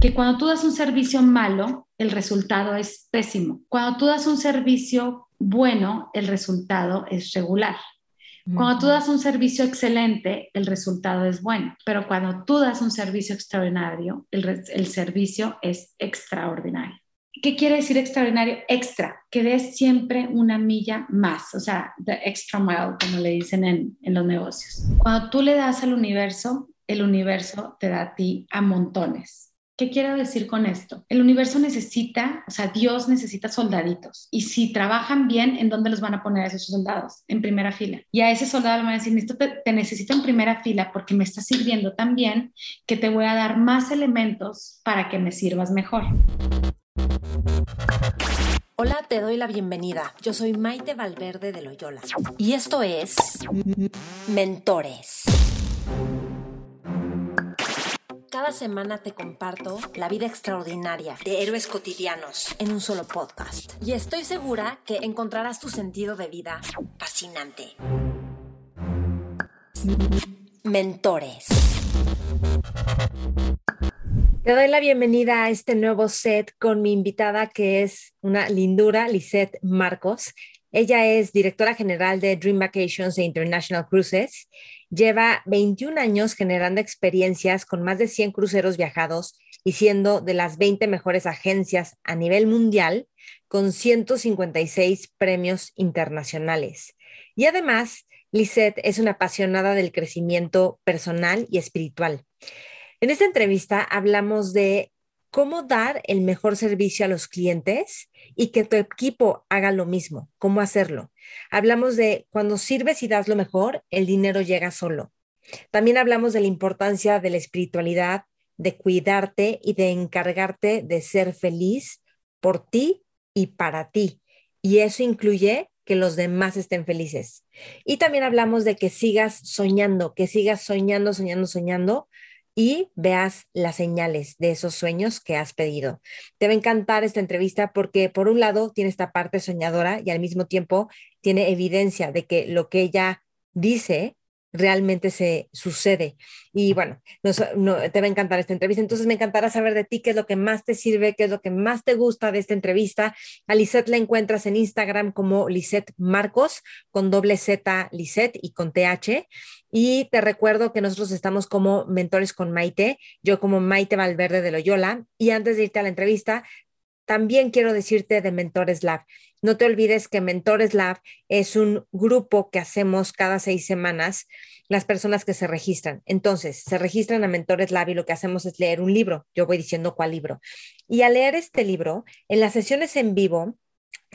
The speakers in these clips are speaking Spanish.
Que cuando tú das un servicio malo, el resultado es pésimo. Cuando tú das un servicio bueno, el resultado es regular. Cuando tú das un servicio excelente, el resultado es bueno, pero cuando tú das un servicio extraordinario, el, el servicio es extraordinario. ¿Qué quiere decir extraordinario? Extra, que des siempre una milla más, o sea, the extra mile, como le dicen en, en los negocios. Cuando tú le das al universo, el universo te da a ti a montones. ¿Qué quiero decir con esto? El universo necesita, o sea, Dios necesita soldaditos. Y si trabajan bien, ¿en dónde los van a poner a esos soldados? En primera fila. Y a ese soldado le van a decir, te, te necesito en primera fila porque me está sirviendo tan bien que te voy a dar más elementos para que me sirvas mejor. Hola, te doy la bienvenida. Yo soy Maite Valverde de Loyola. Y esto es Mentores. Cada semana te comparto la vida extraordinaria de héroes cotidianos en un solo podcast. Y estoy segura que encontrarás tu sentido de vida fascinante. Mentores. Te doy la bienvenida a este nuevo set con mi invitada que es una lindura, Lisette Marcos. Ella es directora general de Dream Vacations e International Cruises Lleva 21 años generando experiencias con más de 100 cruceros viajados y siendo de las 20 mejores agencias a nivel mundial con 156 premios internacionales. Y además, Lisette es una apasionada del crecimiento personal y espiritual. En esta entrevista hablamos de cómo dar el mejor servicio a los clientes y que tu equipo haga lo mismo, cómo hacerlo. Hablamos de cuando sirves y das lo mejor, el dinero llega solo. También hablamos de la importancia de la espiritualidad, de cuidarte y de encargarte de ser feliz por ti y para ti. Y eso incluye que los demás estén felices. Y también hablamos de que sigas soñando, que sigas soñando, soñando, soñando, y veas las señales de esos sueños que has pedido. Te va a encantar esta entrevista porque por un lado tiene esta parte soñadora y al mismo tiempo tiene evidencia de que lo que ella dice realmente se sucede. Y bueno, no, te va a encantar esta entrevista. Entonces me encantará saber de ti qué es lo que más te sirve, qué es lo que más te gusta de esta entrevista. A Lisette la encuentras en Instagram como Lisette Marcos, con doble Z Lisette y con TH. Y te recuerdo que nosotros estamos como mentores con Maite, yo como Maite Valverde de Loyola. Y antes de irte a la entrevista, también quiero decirte de Mentores Lab. No te olvides que Mentores Lab es un grupo que hacemos cada seis semanas las personas que se registran. Entonces, se registran a Mentores Lab y lo que hacemos es leer un libro. Yo voy diciendo cuál libro. Y al leer este libro, en las sesiones en vivo,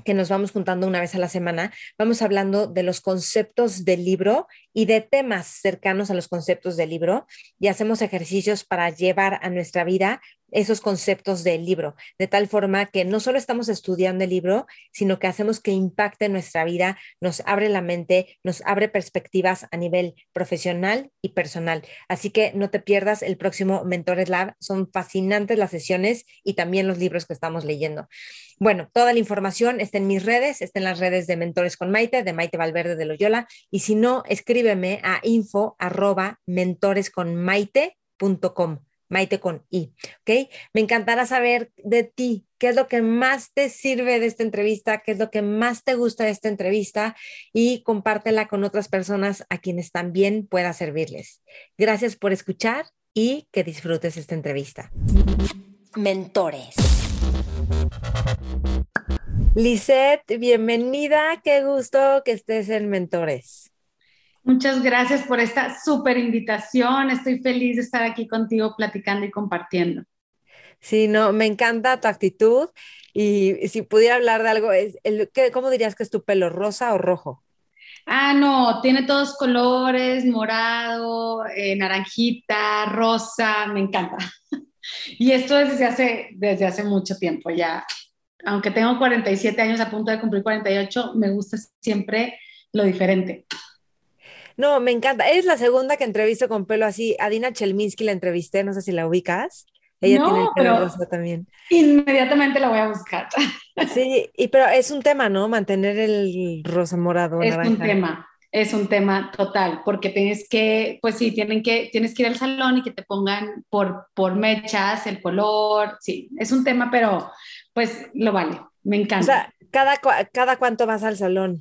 que nos vamos juntando una vez a la semana, vamos hablando de los conceptos del libro y de temas cercanos a los conceptos del libro y hacemos ejercicios para llevar a nuestra vida esos conceptos del libro, de tal forma que no solo estamos estudiando el libro, sino que hacemos que impacte nuestra vida, nos abre la mente, nos abre perspectivas a nivel profesional y personal. Así que no te pierdas el próximo Mentores Lab, son fascinantes las sesiones y también los libros que estamos leyendo. Bueno, toda la información está en mis redes, está en las redes de Mentores con Maite, de Maite Valverde de Loyola, y si no, escríbeme a info arroba mentoresconmaite.com. Maite con I, ¿ok? Me encantará saber de ti, qué es lo que más te sirve de esta entrevista, qué es lo que más te gusta de esta entrevista y compártela con otras personas a quienes también pueda servirles. Gracias por escuchar y que disfrutes esta entrevista. Mentores. Lisette, bienvenida, qué gusto que estés en Mentores. Muchas gracias por esta súper invitación. Estoy feliz de estar aquí contigo platicando y compartiendo. Sí, no, me encanta tu actitud y si pudiera hablar de algo, es el, ¿cómo dirías que es tu pelo, rosa o rojo? Ah, no, tiene todos colores, morado, eh, naranjita, rosa, me encanta. Y esto desde hace, desde hace mucho tiempo ya. Aunque tengo 47 años, a punto de cumplir 48, me gusta siempre lo diferente. No, me encanta. Es la segunda que entrevisto con pelo así. A Dina Chelminsky la entrevisté, no sé si la ubicas. Ella tiene el pelo rosa también. Inmediatamente la voy a buscar. Sí, y pero es un tema, ¿no? Mantener el rosa morado. Es un tema. es un tema total, porque tienes que, pues sí, tienen que, tienes que ir al salón y que te pongan por, por mechas el color, sí, es un tema, pero pues lo vale, me encanta. O sea, ¿cada, cada cuánto vas al salón?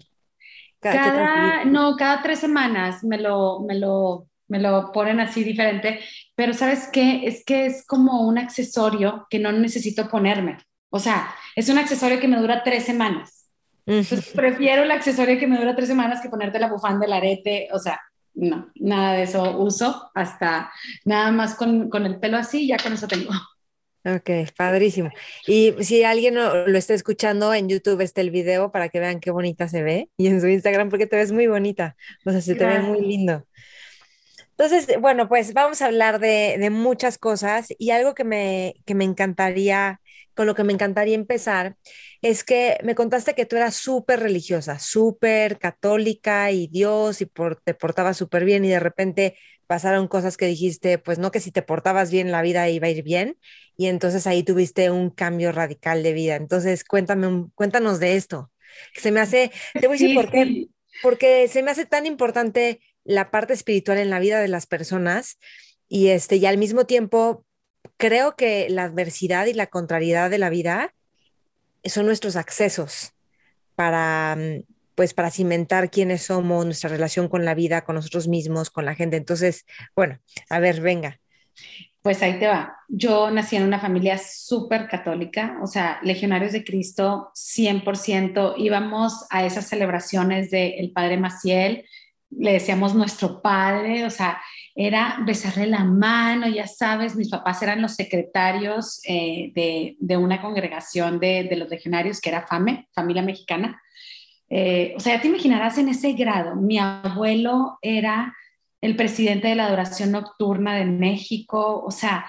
Cada, no, cada tres semanas me lo, me lo, me lo ponen así diferente, pero ¿sabes qué? Es que es como un accesorio que no necesito ponerme. O sea, es un accesorio que me dura tres semanas. Entonces, prefiero el accesorio que me dura tres semanas que ponerte la bufanda, el arete, o sea, no, nada de eso uso, hasta nada más con, con el pelo así, ya con eso tengo. Ok, padrísimo. Y si alguien lo, está escuchando, en YouTube está el video para que vean qué bonita se ve y en su Instagram porque te ves muy bonita, o sea, se te ve muy lindo. Entonces, bueno, pues vamos a hablar de, de muchas cosas y algo que me, que me encantaría, con lo que me encantaría empezar, es que me contaste que tú eras súper religiosa, súper católica y Dios y por, te portabas súper bien y de repente pasaron cosas que dijiste, pues no que si te portabas bien la vida iba a ir bien y entonces ahí tuviste un cambio radical de vida. Entonces, cuéntame, cuéntanos de esto. Se me hace, te voy a decir por qué, porque se me hace tan importante la parte espiritual en la vida de las personas y este y al mismo tiempo creo que la adversidad y la contrariedad de la vida son nuestros accesos para mm, pues para cimentar quiénes somos, nuestra relación con la vida, con nosotros mismos, con la gente. Entonces, bueno, a ver, venga. Pues ahí te va. Yo nací en una familia súper católica, o sea, legionarios de Cristo, 100%. Íbamos a esas celebraciones del Padre Maciel, le decíamos nuestro Padre, o sea, era besarle la mano, ya sabes, mis papás eran los secretarios eh, de, una congregación de, de, los legionarios que era FAME, Familia Mexicana. Eh, o sea, ya te imaginarás en ese grado. Mi abuelo era el presidente de la adoración nocturna de México, o sea,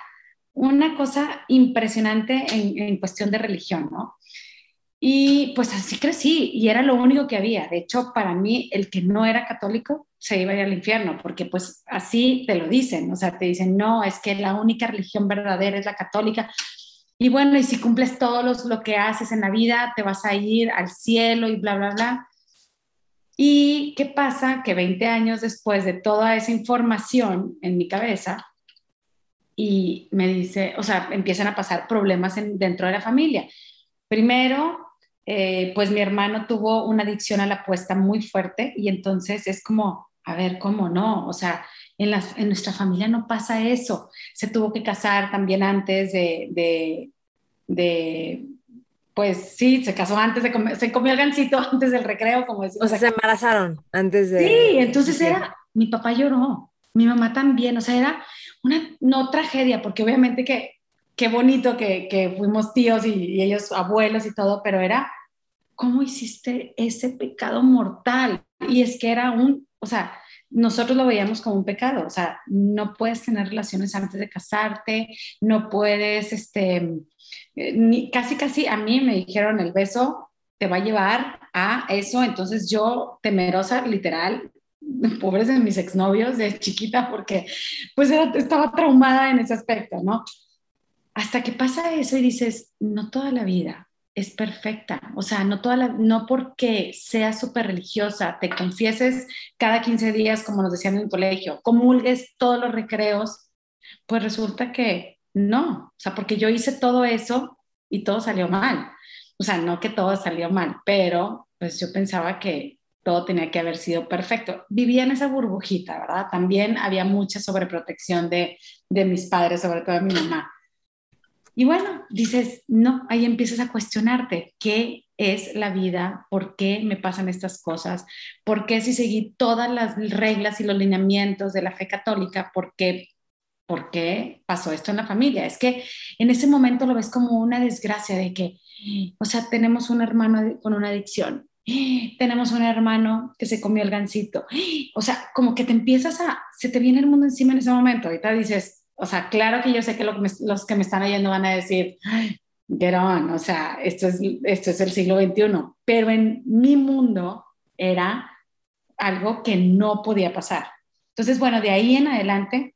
una cosa impresionante en, cuestión de religión, ¿no? Y pues así crecí y era lo único que había. De hecho, para mí, el que no era católico se iba al infierno, porque pues así te lo dicen, o sea, te dicen, no, es que la única religión verdadera es la católica. Y bueno, y si cumples todo lo que haces en la vida, te vas a ir al cielo y bla, bla, bla. ¿Y qué pasa? Que 20 años después de toda esa información en mi cabeza, y me dice, o sea, empiezan a pasar problemas dentro de la familia. Primero, eh, pues mi hermano tuvo una adicción a la apuesta muy fuerte y entonces es como, a ver, ¿cómo no? O sea, en, en nuestra familia no pasa eso. Se tuvo que casar también antes de, de pues sí, se casó antes de comer, se comió el gancito antes del recreo, como decimos. O sea, se embarazaron antes de... Sí, entonces era, mi papá lloró, mi mamá también, o sea, era una, no tragedia, porque obviamente que, qué bonito que, que fuimos tíos y, y, ellos abuelos y todo, pero era, ¿cómo hiciste ese pecado mortal? Y es que era un, o sea, nosotros lo veíamos como un pecado, o sea, no puedes tener relaciones antes de casarte, no puedes, este, eh, casi, casi a mí me dijeron el beso te va a llevar a eso, entonces yo temerosa, literal, pobres de mis exnovios de chiquita, porque pues estaba traumada en ese aspecto, ¿no? Hasta que pasa eso y dices, no toda la vida es perfecta, o sea, no, toda la, no porque seas súper religiosa, te confieses cada 15 días, como nos decían en el colegio, comulgues todos los recreos, pues resulta que no, o sea, porque yo hice todo eso y todo salió mal. O sea, no que todo salió mal, pero pues yo pensaba que todo tenía que haber sido perfecto. Vivía en esa burbujita, ¿verdad? También había mucha sobreprotección de, de mis padres, sobre todo de mi mamá. Y bueno, dices, no, ahí empiezas a cuestionarte qué es la vida, por qué me pasan estas cosas, por qué si seguí todas las reglas y los lineamientos de la fe católica, por qué ¿por qué pasó esto en la familia? Es que en ese momento lo ves como una desgracia de que, o sea, tenemos un hermano con una adicción, tenemos un hermano que se comió el gansito, o sea, como que te empiezas a, se te viene el mundo encima en ese momento, ahorita dices, o sea, claro que yo sé que, los que me están oyendo van a decir, get on, o sea, esto es, esto es el siglo XXI, pero en mi mundo era algo que no podía pasar. Entonces, bueno, de ahí en adelante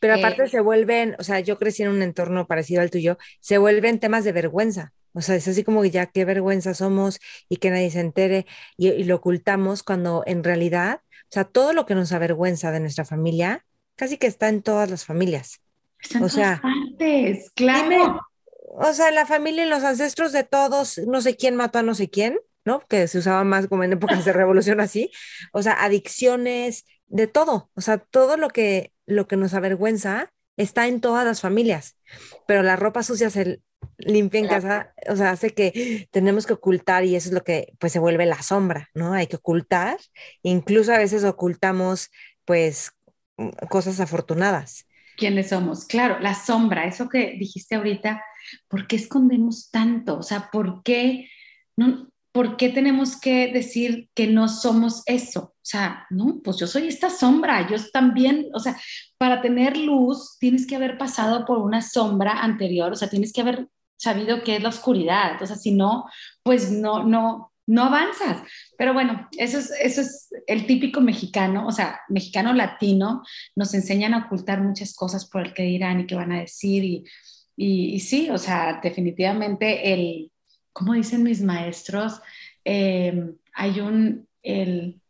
pero aparte eh, se vuelven, o sea, yo crecí en un entorno parecido al tuyo, se vuelven temas de vergüenza. O sea, es así como ya qué vergüenza somos y que nadie se entere y, lo ocultamos cuando en realidad, o sea, todo lo que nos avergüenza de nuestra familia, casi que está en todas las familias. Está o sea, partes, claro. o sea, la familia y los ancestros de todos, no sé quién mató a no sé quién, ¿no? Que se usaba más como en épocas de revolución así. O sea, adicciones, de todo. O sea, todo lo que, lo que nos avergüenza está en todas las familias. Pero la ropa sucia se limpia en casa, o sea, hace que tenemos que ocultar y eso es lo que pues se vuelve la sombra, ¿no? Hay que ocultar. Incluso a veces ocultamos pues cosas afortunadas. ¿Quiénes somos? Claro, la sombra, eso que dijiste ahorita, ¿por qué escondemos tanto? O sea, ¿por qué no, ¿por qué tenemos que decir que no somos eso? O sea, no, pues yo soy esta sombra, yo también, o sea, para tener luz tienes que haber pasado por una sombra anterior, o sea, tienes que haber sabido qué es la oscuridad, o sea, si no, pues no, no, no avanzas. Pero bueno, eso es, eso es el típico mexicano, o sea, mexicano latino, nos enseñan a ocultar muchas cosas por el que dirán y qué van a decir y, y, y sí, o sea, definitivamente el como dicen mis maestros, eh, hay un, el,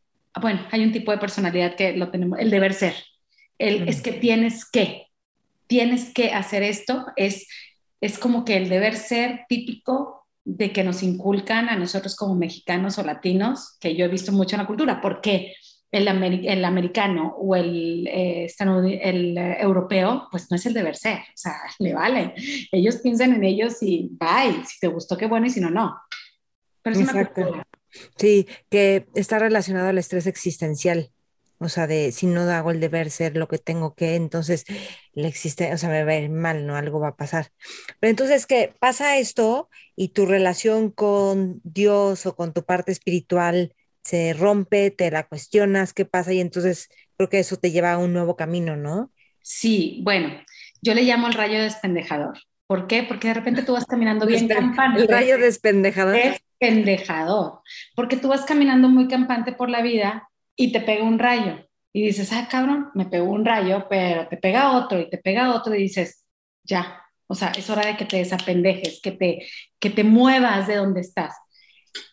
bueno, hay un tipo de personalidad que lo tenemos, el deber ser. El, Es que tienes que, tienes que hacer esto, es, es como que el deber ser típico de que nos inculcan a nosotros como mexicanos o latinos, que yo he visto mucho en la cultura. ¿Por qué? el, el americano o el, eh, el eh, europeo, pues no es el deber ser, o sea, le vale. Ellos piensan en ellos y bye, si te gustó, qué bueno, y si no, no. Pero es Exacto. Sí, que está relacionado al estrés existencial. O sea, de si no hago el deber ser lo que tengo que, entonces le existe, o sea, me va a ir mal, ¿no? Algo va a pasar. Pero entonces, ¿qué pasa esto y tu relación con Dios o con tu parte espiritual se rompe, te la cuestionas, qué pasa y entonces creo que eso te lleva a un nuevo camino, ¿no? Sí, bueno, yo le llamo el rayo despendejador. ¿Por qué? Porque de repente tú vas caminando bien campante. El rayo despendejador. Despendejador. Porque tú vas caminando muy campante por la vida y te pega un rayo. Y dices, ah, cabrón, me pegó un rayo, pero te pega otro y te pega otro y dices, ya, o sea, es hora de que te desapendejes, que te, que te muevas de donde estás.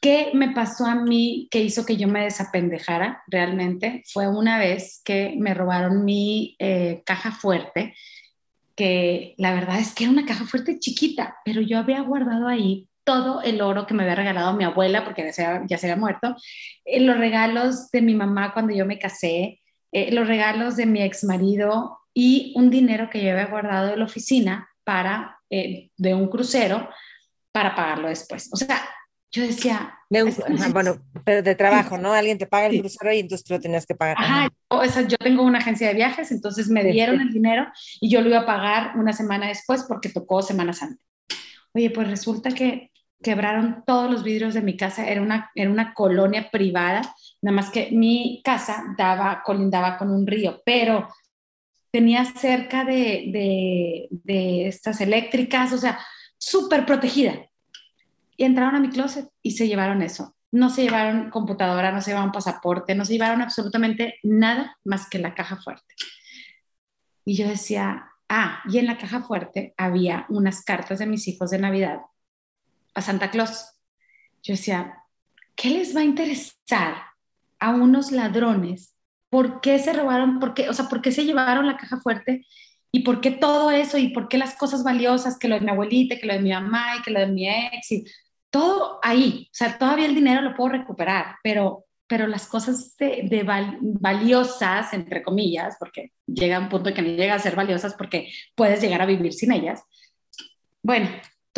¿Qué me pasó a mí que hizo que yo me desapendejara realmente? Fue una vez que me robaron mi eh, caja fuerte, que la verdad es que era una caja fuerte chiquita, pero yo había guardado ahí todo el oro que me había regalado mi abuela, porque ya se, ya se había muerto, eh, los regalos de mi mamá cuando yo me casé, eh, los regalos de mi ex marido y un dinero que yo había guardado de la oficina para, de un crucero para pagarlo después. O sea, yo decía... bueno, pero de trabajo, ¿no? Alguien te paga el crucero y entonces tú lo tenías que pagar. Ajá, yo, tengo una agencia de viajes, entonces me dieron el dinero y yo lo iba a pagar una semana después porque tocó Semana Santa. Oye, pues resulta que quebraron todos los vidrios de mi casa, era una, era una colonia privada, nada más que mi casa daba, colindaba con un río, pero tenía cerca de, de, de estas eléctricas, o sea, súper protegida y entraron a mi closet y se llevaron eso. No se llevaron computadora, no se llevaron pasaporte, no se llevaron absolutamente nada más que la caja fuerte. Y yo decía, ah, y en la caja fuerte había unas cartas de mis hijos de Navidad a Santa Claus. Yo decía, ¿qué les va a interesar a unos ladrones? ¿Por qué se robaron? ¿Por qué, o sea, por qué se llevaron la caja fuerte? ¿Y por qué todo eso? ¿Y por qué las cosas valiosas? Que lo de mi abuelita, que lo de mi mamá y que lo de mi ex. Y todo ahí, o sea, todavía el dinero lo puedo recuperar, pero, pero las cosas de, valiosas, entre comillas, porque llega un punto que no llega a ser valiosas porque puedes llegar a vivir sin ellas. Bueno,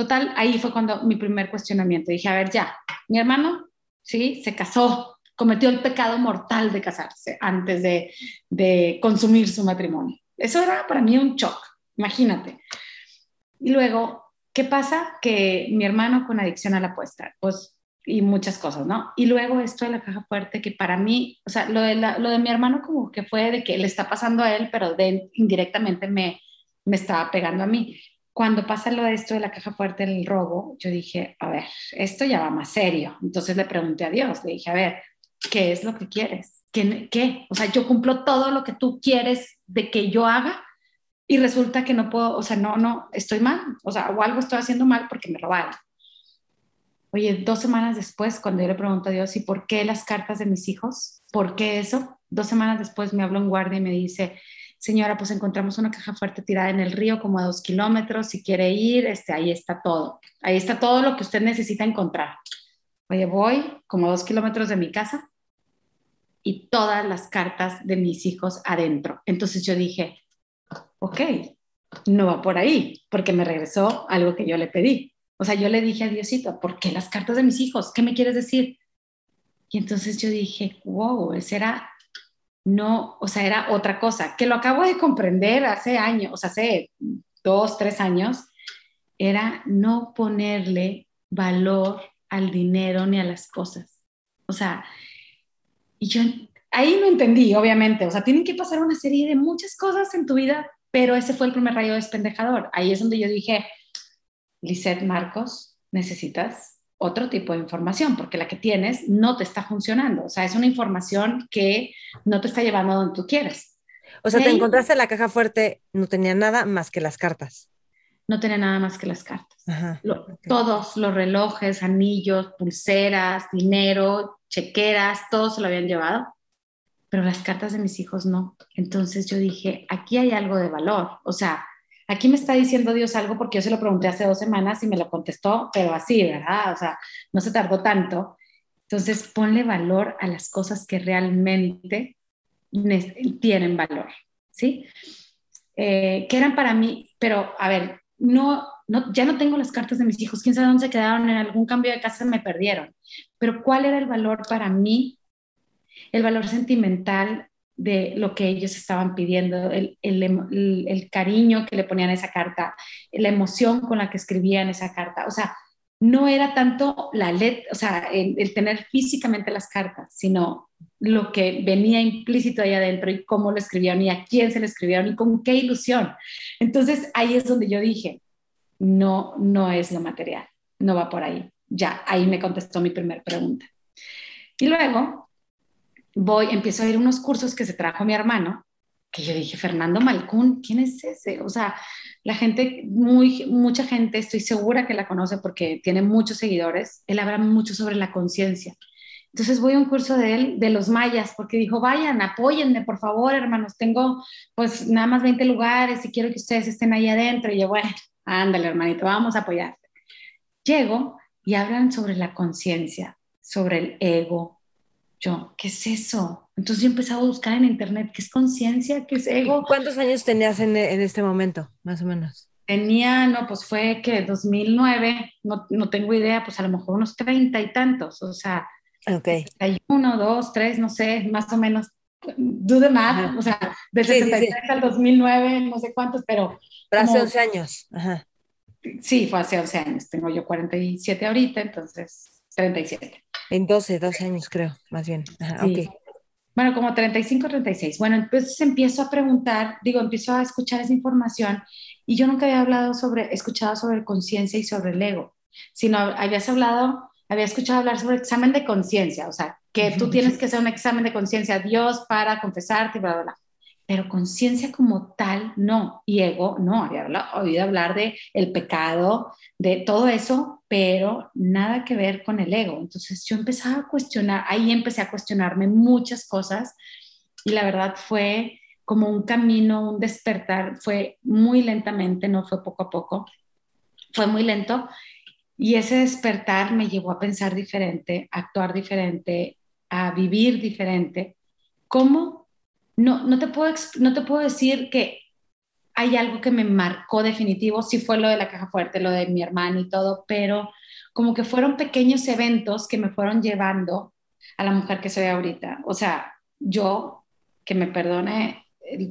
total, ahí fue cuando mi primer cuestionamiento. Dije, a ver, ya, mi hermano, sí, se casó, cometió el pecado mortal de casarse antes de, consumir su matrimonio. Eso era para mí un shock, imagínate. Y luego ¿Qué pasa? Que mi hermano con adicción a la apuesta, pues, y muchas cosas, ¿no? Y luego esto de la caja fuerte, que para mí, o sea, lo de, lo de mi hermano como que fue de que le está pasando a él, pero de, indirectamente me, me estaba pegando a mí. Cuando pasa lo de esto de la caja fuerte, el robo, yo dije, a ver, esto ya va más serio. Entonces le pregunté a Dios, le dije, a ver, ¿qué es lo que quieres? ¿Qué? qué? O sea, yo cumplo todo lo que tú quieres de que yo haga y resulta que no puedo, o sea, no, no, estoy mal, o sea, o algo estoy haciendo mal porque me robaron. Oye, dos semanas después, cuando yo le pregunto a Dios, ¿y por qué las cartas de mis hijos? ¿Por qué eso? Dos semanas después me habló un guardia y me dice, señora, pues encontramos una caja fuerte tirada en el río como a dos kilómetros, si quiere ir, este, ahí está todo. Ahí está todo lo que usted necesita encontrar. Oye, voy como a dos kilómetros de mi casa y todas las cartas de mis hijos adentro. Entonces yo dije, ok, no va por ahí, porque me regresó algo que yo le pedí. O sea, yo le dije a Diosito, ¿por qué las cartas de mis hijos? ¿Qué me quieres decir? Y entonces yo dije, wow, ese era, no, o sea, era otra cosa, que lo acabo de comprender hace años, o sea, hace dos, tres años, era no ponerle valor al dinero ni a las cosas. O sea, y yo ahí no entendí, obviamente, o sea, tienen que pasar una serie de muchas cosas en tu vida, pero ese fue el primer rayo despendejador. Ahí es donde yo dije, Lisette Marcos, necesitas otro tipo de información, porque la que tienes no te está funcionando. O sea, es una información que no te está llevando a donde tú quieres. O sea, te encontraste la caja fuerte, no tenía nada más que las cartas. No tenía nada más que las cartas. Todos los relojes, anillos, pulseras, dinero, chequeras, todo se lo habían llevado, pero las cartas de mis hijos no. Entonces yo dije, aquí hay algo de valor. O sea, aquí me está diciendo Dios algo porque yo se lo pregunté hace dos semanas y me lo contestó, pero así, ¿verdad? O sea, no se tardó tanto. Entonces, ponle valor a las cosas que realmente tienen valor, ¿sí? Eh, que eran para mí, pero a ver, no, no, ya no tengo las cartas de mis hijos, quién sabe dónde se quedaron, en algún cambio de casa me perdieron, pero ¿cuál era el valor para mí? El valor sentimental de lo que ellos estaban pidiendo, el, el, cariño que le ponían a esa carta, la emoción con la que escribían esa carta. O sea, no era tanto la letra, o sea, el, tener físicamente las cartas, sino lo que venía implícito ahí adentro y cómo lo escribieron y a quién se lo escribieron y con qué ilusión. Entonces ahí es donde yo dije, no, no es lo material, no va por ahí. Ya, ahí me contestó mi primera pregunta. Y luego voy, empiezo a ir unos cursos que se trajo mi hermano, que yo dije, Fernando Malcún, ¿quién es ese? O sea, la gente, muy, mucha gente, estoy segura que la conoce porque tiene muchos seguidores, él habla mucho sobre la conciencia. Entonces voy a un curso de él, de los mayas, porque dijo, vayan, apóyenme, por favor, hermanos, tengo pues nada más 20 lugares y quiero que ustedes estén ahí adentro. Y yo, bueno, ándale, hermanito, vamos a apoyarte. Llego y hablan sobre la conciencia, sobre el ego, yo, ¿qué es eso? Entonces yo empecé a buscar en internet qué es conciencia, qué es ego. ¿Cuántos años tenías en, en, este momento, más o menos? Tenía, no, pues fue que 2009, no, no tengo idea, pues a lo mejor unos treinta y tantos, o sea, okay. uno, dos, tres, no sé, más o menos, do the math, o sea, del sí, 73 al 2009, no sé cuántos, pero... Pero hace 11 años, Ajá. Sí, fue hace 11 años, tengo yo 47 ahorita, entonces 37. En 12, 12 años creo, más bien. Bueno, como 35, 36. Bueno, entonces empiezo a preguntar, digo, empiezo a escuchar esa información y yo nunca había hablado sobre, escuchado sobre conciencia y sobre el ego, sino habías hablado, había escuchado hablar sobre examen de conciencia, o sea, que tú tienes que hacer un examen de conciencia a Dios para confesarte, bla, bla, bla pero conciencia como tal, no. Y ego, no, había oído hablar de el pecado, de todo eso, pero nada que ver con el ego. Entonces yo empezaba a cuestionar, ahí empecé a cuestionarme muchas cosas y la verdad fue como un camino, un despertar, fue muy lentamente, no fue poco a poco, fue muy lento. Y ese despertar me llevó a pensar diferente, a actuar diferente, a vivir diferente. ¿Cómo? No, no, te puedo, no te puedo decir que hay algo que me marcó definitivo, sí fue lo de la caja fuerte, lo de mi hermano y todo, pero como que fueron pequeños eventos que me fueron llevando a la mujer que soy ahorita. O sea, yo, que me perdone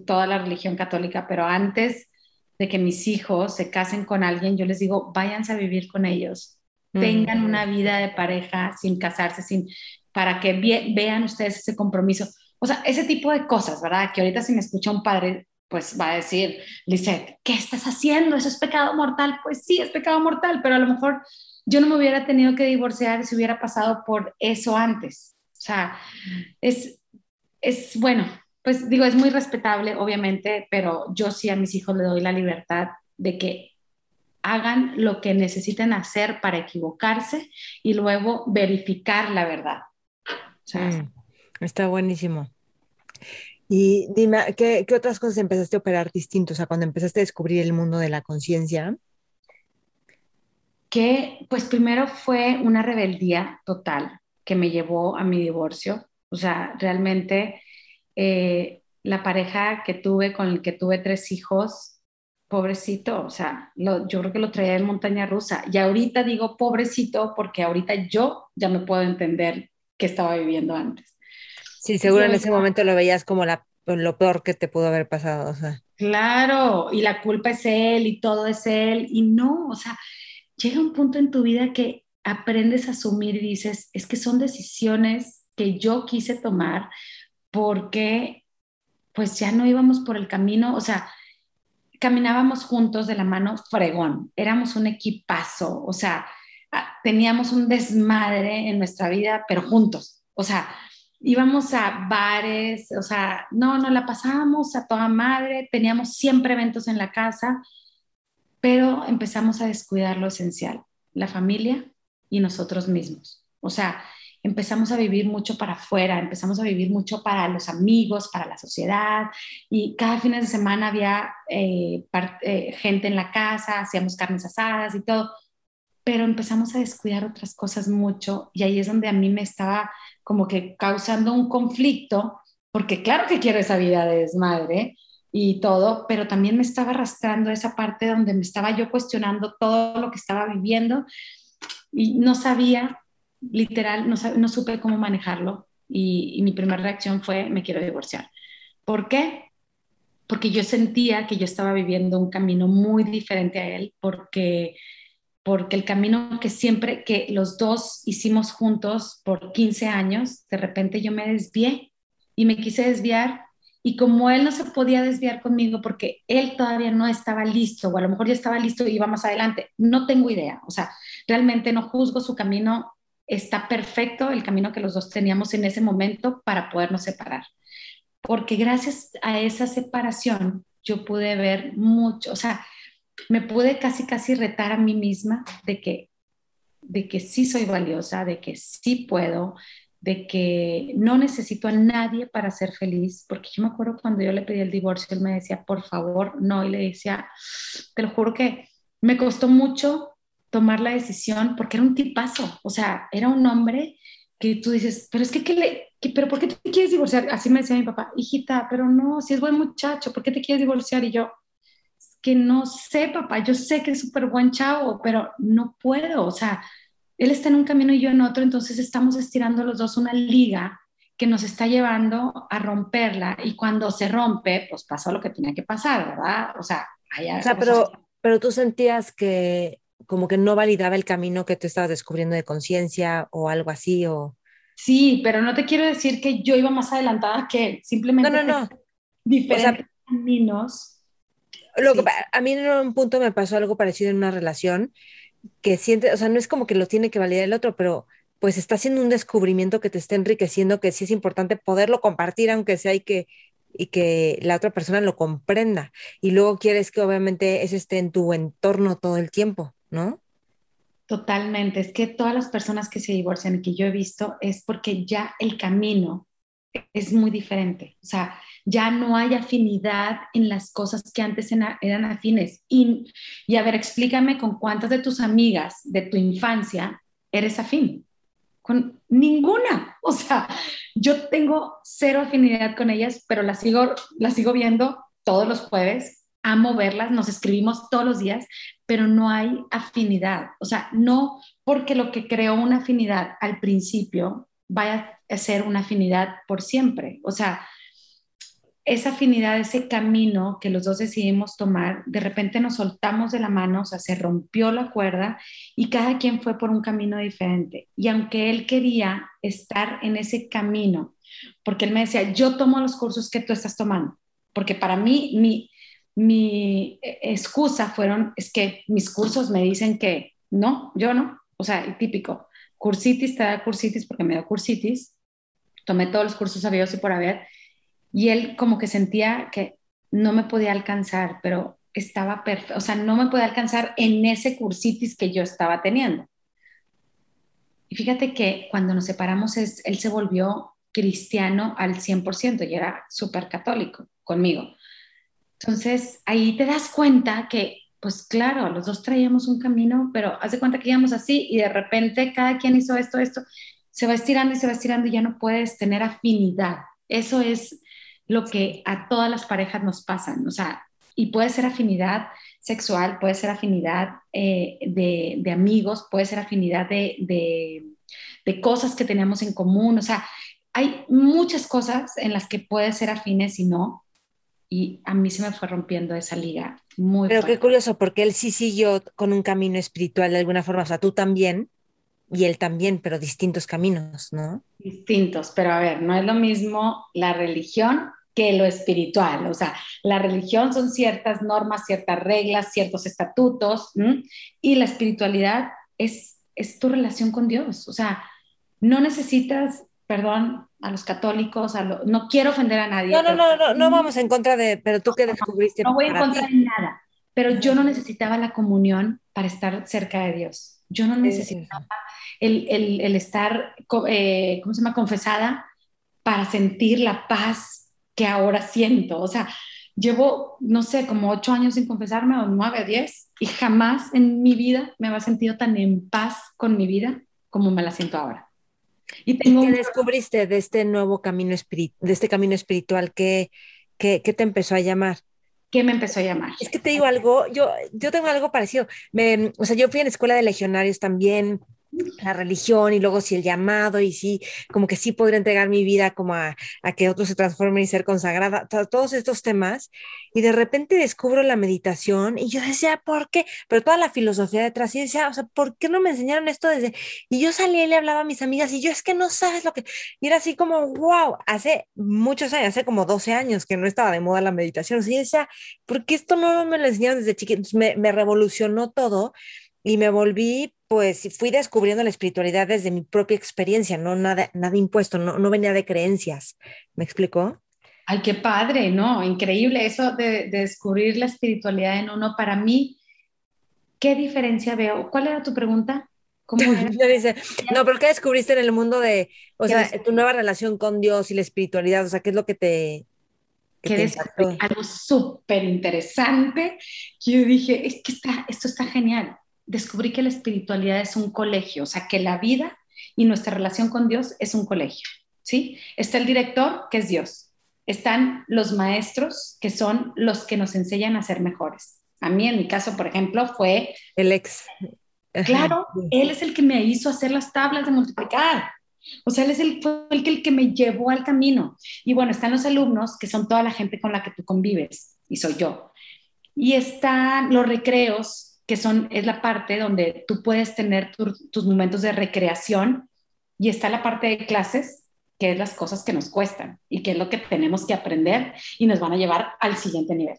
toda la religión católica, pero antes de que mis hijos se casen con alguien, yo les digo, váyanse a vivir con ellos, tengan una vida de pareja sin casarse, sin, para que vean ustedes ese compromiso o sea, ese tipo de cosas, ¿verdad? Que ahorita si me escucha un padre, pues va a decir, Lisette, ¿qué estás haciendo? ¿Eso es pecado mortal? Pues sí, es pecado mortal, pero a lo mejor yo no me hubiera tenido que divorciar si hubiera pasado por eso antes. O sea, es, es bueno, pues digo, es muy respetable, obviamente, pero yo sí a mis hijos le doy la libertad de que hagan lo que necesiten hacer para equivocarse y luego verificar la verdad. Mm, está buenísimo. Y dime, ¿qué, ¿qué, otras cosas empezaste a operar distintos? O sea, cuando empezaste a descubrir el mundo de la conciencia. Que, pues primero fue una rebeldía total que me llevó a mi divorcio. O sea, realmente eh, la pareja que tuve, con el que tuve tres hijos, pobrecito, o sea, yo creo que lo traía en montaña rusa. Y ahorita digo pobrecito porque ahorita yo ya me puedo entender qué estaba viviendo antes. Sí, seguro en ese momento lo veías como la, lo peor que te pudo haber pasado. O sea. Claro, y la culpa es él y todo es él. Y no, o sea, llega un punto en tu vida que aprendes a asumir y dices, es que son decisiones que yo quise tomar porque pues ya no íbamos por el camino, o sea, caminábamos juntos de la mano fregón, éramos un equipazo, o sea, ah, teníamos un desmadre en nuestra vida, pero juntos, o sea, íbamos a bares, o sea, no, no la pasábamos a toda madre, teníamos siempre eventos en la casa, pero empezamos a descuidar lo esencial, la familia y nosotros mismos. O sea, empezamos a vivir mucho para afuera, empezamos a vivir mucho para los amigos, para la sociedad, y cada fin de semana había eh, eh, gente en la casa, hacíamos carnes asadas y todo, pero empezamos a descuidar otras cosas mucho, y ahí es donde a mí me estaba como que causando un conflicto, porque claro que quiero esa vida de desmadre, y todo, pero también me estaba arrastrando esa parte donde me estaba yo cuestionando todo lo que estaba viviendo y no sabía literal, no, supe cómo manejarlo y, mi primera reacción fue, me quiero divorciar. ¿Por qué? Porque yo sentía que yo estaba viviendo un camino muy diferente a él, porque, porque el camino que siempre, que los dos hicimos juntos por 15 años, de repente yo me desvié y me quise desviar y como él no se podía desviar conmigo porque él todavía no estaba listo, o a lo mejor ya estaba listo y iba más adelante, no tengo idea. O sea, realmente no juzgo su camino está perfecto el camino que los dos teníamos en ese momento para podernos separar. Porque gracias a esa separación yo pude ver mucho, o sea, me pude casi, casi retar a mí misma de que, de que sí soy valiosa, de que sí puedo, de que no necesito a nadie para ser feliz, porque yo me acuerdo cuando yo le pedí el divorcio, él me decía, por favor, no, y le decía, te lo juro que me costó mucho tomar la decisión porque era un tipazo, o sea, era un hombre que tú dices, pero es que, ¿qué pero ¿por qué te quieres divorciar? Así me decía mi papá, hijita, pero no, si es buen muchacho, ¿por qué te quieres divorciar? Y yo, que no sé, papá, yo sé que es súper buen chavo, pero no puedo, o sea, él está en un camino y yo en otro, entonces estamos estirando los dos una liga que nos está llevando a romperla y cuando se rompe, pues pasó lo que tenía que pasar, ¿verdad? O sea, o sea pero, pero tú sentías que como que no validaba el camino que tú estabas descubriendo de conciencia o algo así o sí pero no te quiero decir que yo iba más adelantada que simplemente no no no. diferentes caminos lo a mí en un punto me pasó algo parecido en una relación que siente o sea no es como que lo tiene que validar el otro pero pues está haciendo un descubrimiento que te está enriqueciendo que sí es importante poderlo compartir aunque sea y que y que la otra persona lo comprenda. Y luego quieres que obviamente eso esté en tu entorno todo el tiempo. ¿no? Totalmente, es que todas las personas que se divorcian y que yo he visto es porque ya el camino es muy diferente, o sea, ya no hay afinidad en las cosas que antes eran afines. Y, y a ver, explícame con cuántas de tus amigas de tu infancia eres afín. Con ninguna. O sea, yo tengo cero afinidad con ellas, pero las sigo, las sigo viendo todos los jueves amo verlas, nos escribimos todos los días, pero no hay afinidad. O sea, no porque lo que creó una afinidad al principio vaya a ser una afinidad por siempre. O sea, esa afinidad, ese camino que los dos decidimos tomar, de repente nos soltamos de la mano, o sea, se rompió la cuerda y cada quien fue por un camino diferente. Y aunque él quería estar en ese camino, porque él me decía, yo tomo los cursos que tú estás tomando, porque para mí, mi, mi eh, excusa fueron, es que mis cursos me dicen que no, yo no, o sea, el típico, cursitis, te da cursitis porque me dio cursitis, tomé todos los cursos sabidos y por haber, y él como que sentía que no me podía alcanzar, pero estaba perfecto, o sea, no me podía alcanzar en ese cursitis que yo estaba teniendo. Y fíjate que cuando nos separamos, es, él se volvió cristiano al 100% y era súper católico conmigo. Entonces, ahí te das cuenta que, pues claro, los dos traíamos un camino, pero haz de cuenta que íbamos así y de repente cada quien hizo esto, esto, se va estirando y se va estirando y ya no puedes tener afinidad. Eso es lo que a todas las parejas nos pasa, o sea, y puede ser afinidad sexual, puede ser afinidad eh, de, amigos, puede ser afinidad de, de, cosas que tenemos en común, o sea, hay muchas cosas en las que puede ser afines y no, y a mí se me fue rompiendo esa liga muy Pero qué curioso, porque él sí siguió con un camino espiritual de alguna forma, o sea, tú también, y él también, pero distintos caminos, ¿no? Distintos, pero a ver, no es lo mismo la religión que lo espiritual. O sea, la religión son ciertas normas, ciertas reglas, ciertos estatutos, y la espiritualidad es, es tu relación con Dios. O sea, no necesitas, perdón, a los católicos, a no quiero ofender a nadie. No, no, no, no, no vamos en contra de, pero tú qué descubriste. No voy en contra de nada, pero yo no necesitaba la comunión para estar cerca de Dios. Yo no necesitaba el, el, el estar, eh, ¿cómo se llama?, confesada para sentir la paz que ahora siento. O sea, llevo, no sé, como ocho años sin confesarme o nueve, diez, y jamás en mi vida me había sentido tan en paz con mi vida como me la siento ahora. ¿Y, tengo qué descubriste de este nuevo camino, de este camino espiritual? ¿Qué, qué, qué te empezó a llamar? ¿Qué me empezó a llamar? Es que te digo algo, yo, yo tengo algo parecido. Me, o sea, yo fui en escuela de legionarios también, la religión y luego si el llamado y si como que sí podría entregar mi vida como a, que otros se transformen y ser consagrada, todos estos temas. Y de repente descubro la meditación y yo decía, ¿por qué? Pero toda la filosofía detrás y decía, o sea, ¿por qué no me enseñaron esto desde? Y yo salí y le hablaba a mis amigas y yo es que no sabes lo que... Y era así como, wow, hace muchos años, hace como 12 años que no estaba de moda la meditación. O sea, yo decía, ¿por qué esto no me lo enseñaron desde chiquito? me, me revolucionó todo y me volví, pues fui descubriendo la espiritualidad desde mi propia experiencia, no nada, nada impuesto, no, no venía de creencias. ¿Me explicó? Ay, qué padre, ¿no? Increíble eso de, descubrir la espiritualidad en uno. Para mí, ¿qué diferencia veo? ¿Cuál era tu pregunta? ¿Cómo Dice, no, pero ¿qué descubriste en el mundo de, o sea, tu nueva relación con Dios y la espiritualidad? O sea, ¿qué es lo que te... Que algo súper interesante. Yo dije, es que está, esto está genial descubrí que la espiritualidad es un colegio, o sea, que la vida y nuestra relación con Dios es un colegio, ¿sí? Está el director, que es Dios. Están los maestros, que son los que nos enseñan a ser mejores. A mí, en mi caso, por ejemplo, fue... El ex. Claro, él es el que me hizo hacer las tablas de multiplicar. O sea, él es el, fue el que, el que me llevó al camino. Y bueno, están los alumnos, que son toda la gente con la que tú convives, y soy yo. Y están los recreos, que son, es la parte donde tú puedes tener tus momentos de recreación y está la parte de clases, que es las cosas que nos cuestan y que es lo que tenemos que aprender y nos van a llevar al siguiente nivel.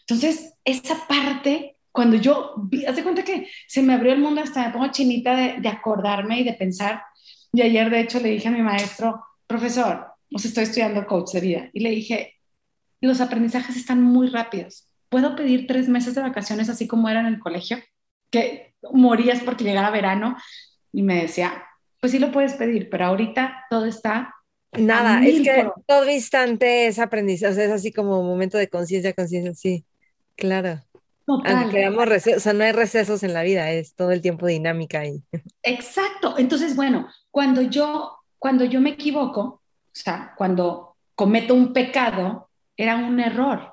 Entonces, esa parte, cuando yo, vi, haz cuenta que se me abrió el mundo hasta me pongo chinita de, de acordarme y de pensar. Y ayer, de hecho, le dije a mi maestro, profesor, os estoy estudiando coach de vida, y le dije, los aprendizajes están muy rápidos ¿puedo pedir tres meses de vacaciones así como era en el colegio? Que morías porque llegara verano. Y me decía, pues sí lo puedes pedir, pero ahorita todo está... Nada, es que todo instante es aprendizaje, o sea, es así como momento de conciencia, conciencia, sí, claro. Total. o sea, no hay recesos en la vida, es todo el tiempo dinámica ahí. Exacto. Entonces, bueno, cuando yo, cuando yo me equivoco, o sea, cuando cometo un pecado, era un error.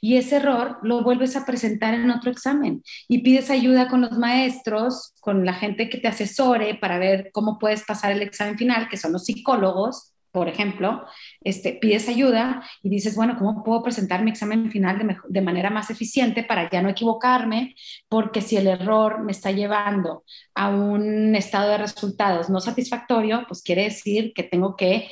Y ese error lo vuelves a presentar en otro examen y pides ayuda con los maestros, con la gente que te asesore para ver cómo puedes pasar el examen final, que son los psicólogos, por ejemplo, este, pides ayuda y dices, bueno, ¿cómo puedo presentar mi examen final de, de, manera más eficiente para ya no equivocarme? Porque si el error me está llevando a un estado de resultados no satisfactorio, pues quiere decir que tengo que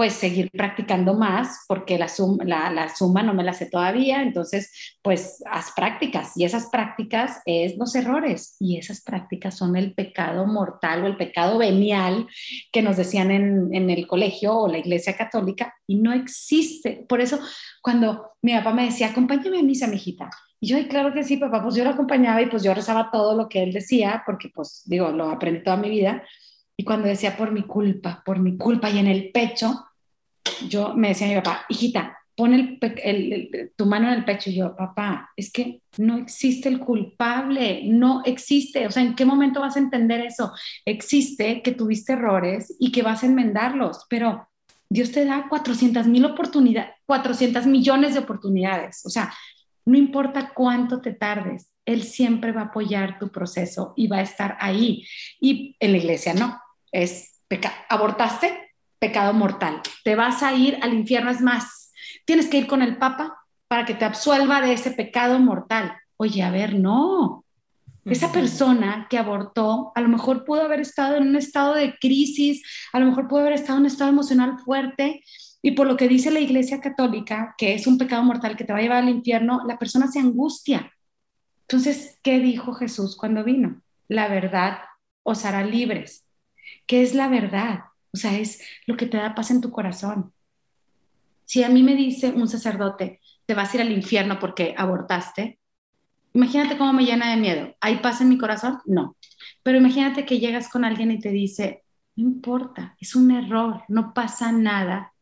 pues seguir practicando más porque la, suma, la, suma no me la sé todavía, entonces pues haz prácticas y esas prácticas es los errores y esas prácticas son el pecado mortal o el pecado venial que nos decían en, en el colegio o la iglesia católica y no existe. Por eso cuando mi papá me decía, acompáñame a misa, mijita, Y yo, claro que sí, papá, pues yo lo acompañaba y pues yo rezaba todo lo que él decía, porque pues digo, lo aprendí toda mi vida. Y cuando decía por mi culpa, por mi culpa y en el pecho, yo me decía a mi papá, hijita, pon tu mano en el pecho yo, papá, es que no existe el culpable, no existe. O sea, ¿en qué momento vas a entender eso? Existe que tuviste errores y que vas a enmendarlos, pero Dios te da 400 mil oportunidades, 400 millones de oportunidades. O sea, no importa cuánto te tardes, Él siempre va a apoyar tu proceso y va a estar ahí. Y en la iglesia no, es pecado. Abortaste, pecado mortal. Te vas a ir al infierno, es más, tienes que ir con el Papa para que te absuelva de ese pecado mortal. Oye, a ver, no. Esa persona que abortó a lo mejor pudo haber estado en un estado de crisis, a lo mejor pudo haber estado en un estado emocional fuerte y por lo que dice la Iglesia Católica, que es un pecado mortal que te va a llevar al infierno, la persona se angustia. Entonces, ¿qué dijo Jesús cuando vino? La verdad os hará libres. ¿Qué es la verdad? O sea, es lo que te da paz en tu corazón. Si a mí me dice un sacerdote, te vas a ir al infierno porque abortaste, imagínate cómo me llena de miedo. ¿Hay paz en mi corazón? No. Pero imagínate que llegas con alguien y te dice, no importa, es un error, no pasa nada,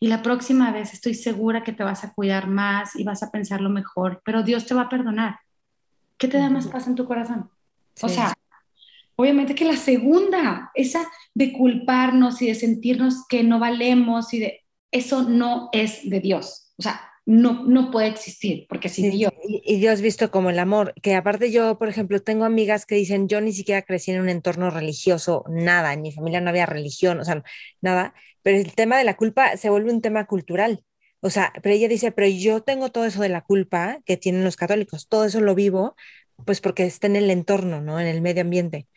y la próxima vez estoy segura que te vas a cuidar más y vas a pensarlo mejor, pero Dios te va a perdonar. ¿Qué te da más paz en tu corazón? O sea, obviamente que la segunda, esa de culparnos y de sentirnos que no valemos y de eso no es de Dios. O sea, no, no puede existir, porque si Dios... Y, Dios visto como el amor, que aparte yo, por ejemplo, tengo amigas que dicen, yo ni siquiera crecí en un entorno religioso, nada, en mi familia no había religión, o sea, nada, pero el tema de la culpa se vuelve un tema cultural. O sea, pero ella dice, pero yo tengo todo eso de la culpa que tienen los católicos, todo eso lo vivo, pues porque está en el entorno, ¿no? En el medio ambiente.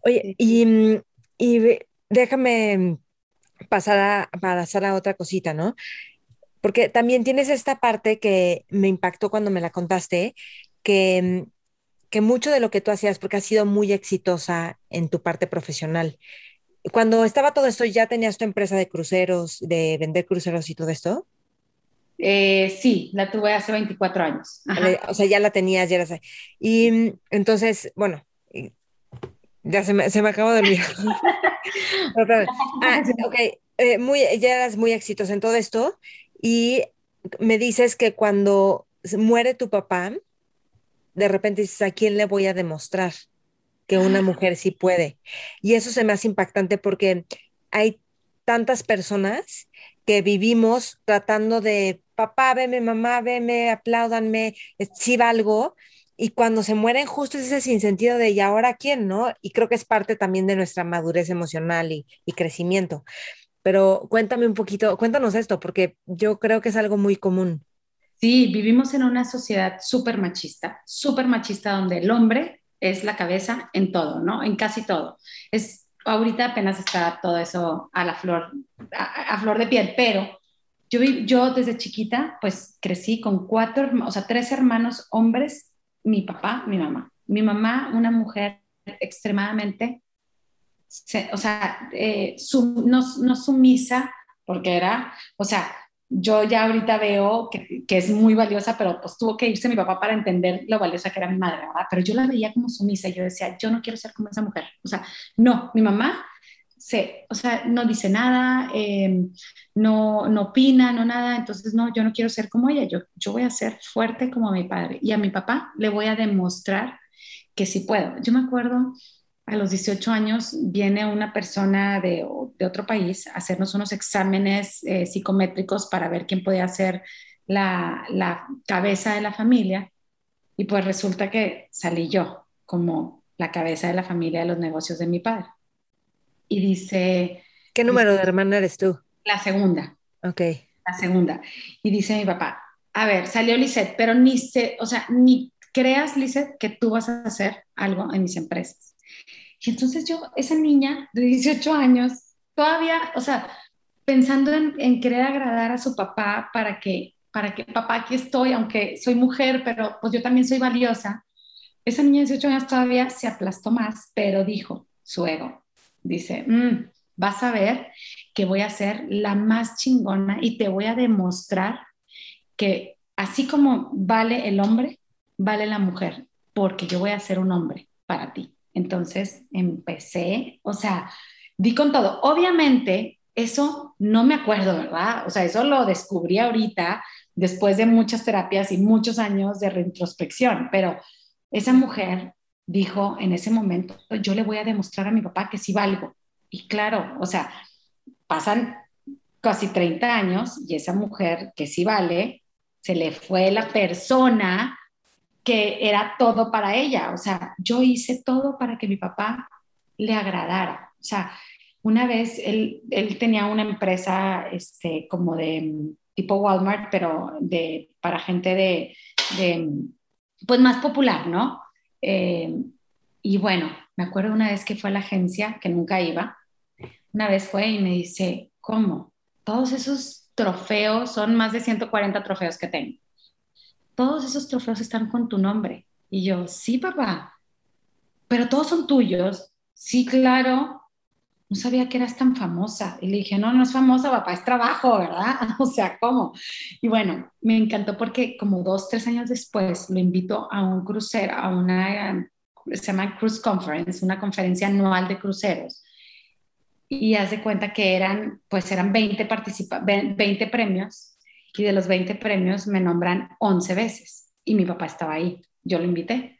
Oye, y, y déjame pasar a, pasar a otra cosita, ¿no? Porque también tienes esta parte que me impactó cuando me la contaste, que, que mucho de lo que tú hacías, porque has sido muy exitosa en tu parte profesional, cuando estaba todo esto, ¿ya tenías tu empresa de cruceros, de vender cruceros y todo esto? Eh, sí, la tuve hace 24 años. O sea, ya la tenías, ya la Y mm, entonces, bueno, ya se me, se me acabó de olvidar. ah, ok, eh, muy, ya eras muy exitosa en todo esto y me dices que cuando muere tu papá, de repente dices, ¿a quién le voy a demostrar? que una mujer sí puede. Y eso se me hace impactante porque hay tantas personas que vivimos tratando de, papá, veme, mamá, veme, apláudanme, si valgo. Y cuando se mueren, justo es ese sinsentido de, ¿y ahora quién? ¿No? Y creo que es parte también de nuestra madurez emocional y, crecimiento. Pero cuéntame un poquito, cuéntanos esto, porque yo creo que es algo muy común. Sí, vivimos en una sociedad súper machista, súper machista, donde el hombre es la cabeza en todo, ¿no? En casi todo. Es, ahorita apenas está todo eso a la flor, a, flor de piel, pero yo, yo desde chiquita, pues crecí con cuatro, o sea, tres hermanos hombres, mi papá, mi mamá. Mi mamá, una mujer extremadamente, o sea, eh, no, no sumisa, porque era, o sea, yo ya ahorita veo que, que, es muy valiosa, pero pues tuvo que irse mi papá para entender lo valiosa que era mi madre, ¿verdad? Pero yo la veía como sumisa yo decía, yo no quiero ser como esa mujer. O sea, no, mi mamá se, o sea, no dice nada, em, no, no opina, no nada, entonces no, yo no quiero ser como ella, yo, yo voy a ser fuerte como mi padre y a mi papá le voy a demostrar que sí puedo. Yo me acuerdo a los 18 años viene una persona de, otro país a hacernos unos exámenes eh, psicométricos para ver quién podía ser la, cabeza de la familia. Y pues resulta que salí yo como la cabeza de la familia de los negocios de mi padre. Y dice... ¿Qué número de hermana eres tú? La segunda. Ok. La segunda. Y dice mi papá, a ver, salió Lisette, pero ni se, o sea, ni creas, Lisette, que tú vas a hacer algo en mis empresas y entonces yo, esa niña de 18 años, todavía, o sea, pensando en, querer agradar a su papá para que, para que, papá, aquí estoy, aunque soy mujer, pero pues yo también soy valiosa. Esa niña de 18 años todavía se aplastó más, pero dijo, su ego, dice, mm, vas a ver que voy a ser la más chingona y te voy a demostrar que así como vale el hombre, vale la mujer, porque yo voy a ser un hombre para ti. Entonces empecé, o sea, di con todo. Obviamente, eso no me acuerdo, ¿verdad? O sea, eso lo descubrí ahorita, después de muchas terapias y muchos años de retrospección, pero esa mujer dijo en ese momento, yo le voy a demostrar a mi papá que sí valgo. Y claro, o sea, pasan casi 30 años y esa mujer que sí vale, se le fue la persona que era todo para ella. O sea, yo hice todo para que mi papá le agradara. O sea, una vez él, él tenía una empresa este, como de tipo Walmart, pero de, para gente de, de pues más popular, ¿no? Eh, y bueno, me acuerdo una vez que fue a la agencia, que nunca iba, una vez fue y me dice, ¿cómo? Todos esos trofeos, son más de 140 trofeos que tengo. Todos esos trofeos están con tu nombre. Y yo, sí, papá, pero todos son tuyos. Sí, claro. No sabía que eras tan famosa. Y le dije, no, no es famosa, papá, es trabajo, ¿verdad? o sea, ¿cómo? Y bueno, me encantó porque como dos, tres años después lo invito a un crucero, a una, se llama Cruise Conference, una conferencia anual de cruceros y hace cuenta que eran, pues eran 20, 20 premios y de los 20 premios me nombran 11 veces y mi papá estaba ahí, yo lo invité.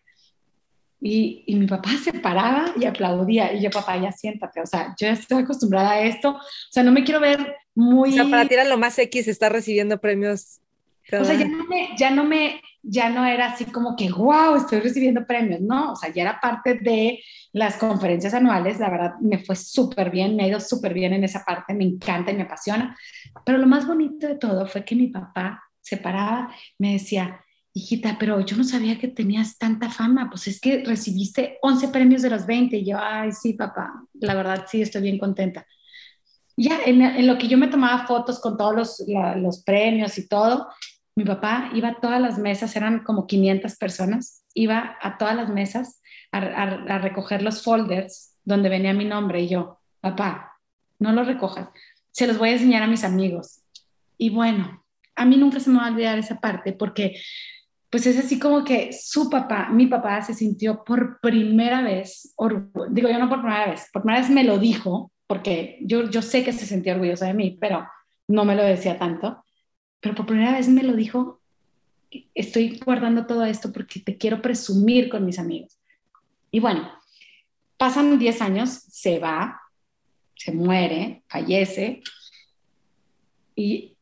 Y, y, mi papá se paraba y aplaudía y yo, papá, ya siéntate, o sea, yo estoy acostumbrada a esto, o sea, no me quiero ver muy... O sea, para ti era lo más X estar recibiendo premios. O sea, ya no, me, ya no me, ya no era así como que, wow, estoy recibiendo premios, no, o sea, ya era parte de las conferencias anuales, la verdad me fue súper bien, me ha ido súper bien en esa parte, me encanta y me apasiona, pero lo más bonito de todo fue que mi papá se paraba, me decía, hijita, pero yo no sabía que tenías tanta fama, pues es que recibiste 11 premios de los 20, y yo, ay, sí, papá, la verdad sí, estoy bien contenta. Ya, en, en lo que yo me tomaba fotos con todos los, los premios y todo, mi papá iba a todas las mesas, eran como 500 personas, iba a todas las mesas a, recoger los folders donde venía mi nombre y yo, papá, no los recojas, se los voy a enseñar a mis amigos. Y bueno, a mí nunca se me va a olvidar esa parte porque pues es así como que su papá, mi papá se sintió por primera vez, digo yo no por primera vez, por primera vez me lo dijo, porque yo, yo sé que se sentía orgulloso de mí, pero no me lo decía tanto pero por primera vez me lo dijo, estoy guardando todo esto porque te quiero presumir con mis amigos. Y bueno, pasan 10 años, se va, se muere, fallece, y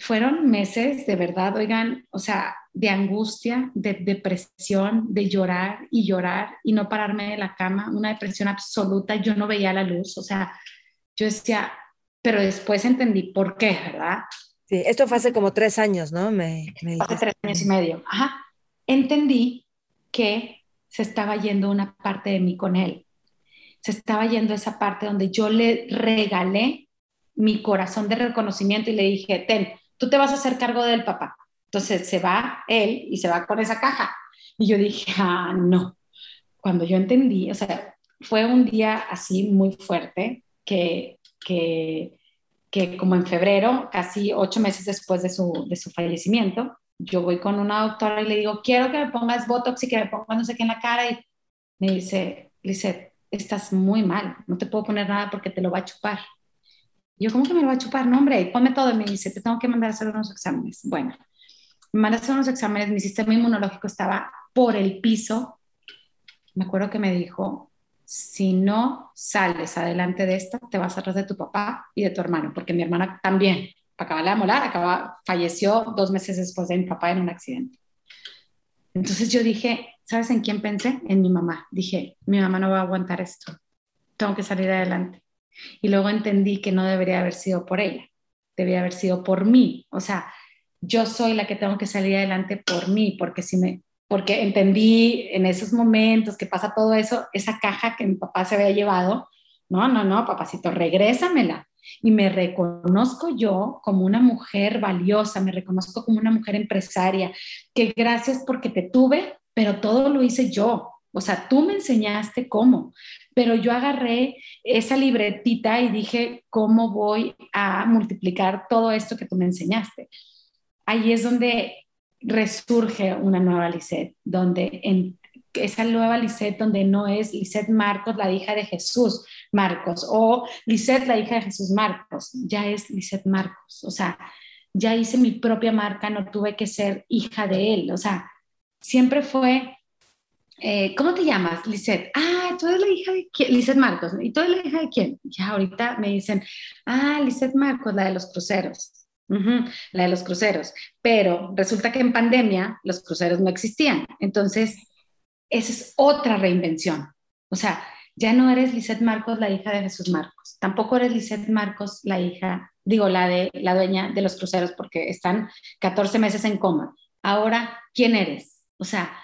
fueron meses de verdad, oigan, o sea, de angustia, de depresión, de llorar y llorar y no pararme de la cama, una depresión absoluta, yo no veía la luz, o sea, yo decía, pero después entendí por qué, ¿verdad? Sí, esto fue hace como tres años, ¿no? Me, hace tres años y medio. Ajá. Entendí que se estaba yendo una parte de mí con él. Se estaba yendo esa parte donde yo le regalé mi corazón de reconocimiento y le dije, ten, tú te vas a hacer cargo del papá. Entonces se va él y se va con esa caja. Y yo dije, ah, no. Cuando yo entendí, o sea, fue un día así muy fuerte que, que que como en febrero, casi ocho meses después de su, de su fallecimiento, yo voy con una doctora y le digo, quiero que me pongas Botox y que me pongas no sé qué en la cara. Y me dice, dice, estás muy mal, no te puedo poner nada porque te lo va a chupar. Y yo, ¿cómo que me lo va a chupar? No, hombre, ponme todo. Y me dice, te tengo que mandar a hacer unos exámenes. Bueno, me mandé a hacer unos exámenes, mi sistema inmunológico estaba por el piso. Me acuerdo que me dijo, si no sales adelante de esto, te vas atrás de tu papá y de tu hermano, porque mi hermana también, acaba de molar, acaba, falleció dos meses después de mi papá en un accidente. Entonces yo dije, ¿sabes en quién pensé? En mi mamá. Dije, mi mamá no va a aguantar esto, tengo que salir adelante. Y luego entendí que no debería haber sido por ella, debería haber sido por mí. O sea, yo soy la que tengo que salir adelante por mí, porque si me, porque entendí en esos momentos que pasa todo eso, esa caja que mi papá se había llevado, no, no, no, papacito, regrésamela. Y me reconozco yo como una mujer valiosa, me reconozco como una mujer empresaria, que gracias porque te tuve, pero todo lo hice yo. O sea, tú me enseñaste cómo, pero yo agarré esa libretita y dije, ¿cómo voy a multiplicar todo esto que tú me enseñaste? Ahí es donde resurge una nueva Lisette, donde esa nueva Lisette donde no es Lisette Marcos, la hija de Jesús Marcos, o Lisette, la hija de Jesús Marcos, ya es Lisette Marcos, o sea, ya hice mi propia marca, no tuve que ser hija de él, o sea, siempre fue, eh, ¿cómo te llamas, Lisette? Ah, tú eres la hija de quién, Lisette Marcos, ¿y tú eres la hija de quién? Ya ahorita me dicen, ah, Lisette Marcos, la de los cruceros. La de los cruceros, pero resulta que en pandemia los cruceros no existían, entonces esa es otra reinvención. O sea, ya no eres Lisette Marcos, la hija de Jesús Marcos. Tampoco eres Lisette Marcos, la hija, digo, la de la dueña de los cruceros, porque están 14 meses en coma. Ahora, ¿quién eres? O sea,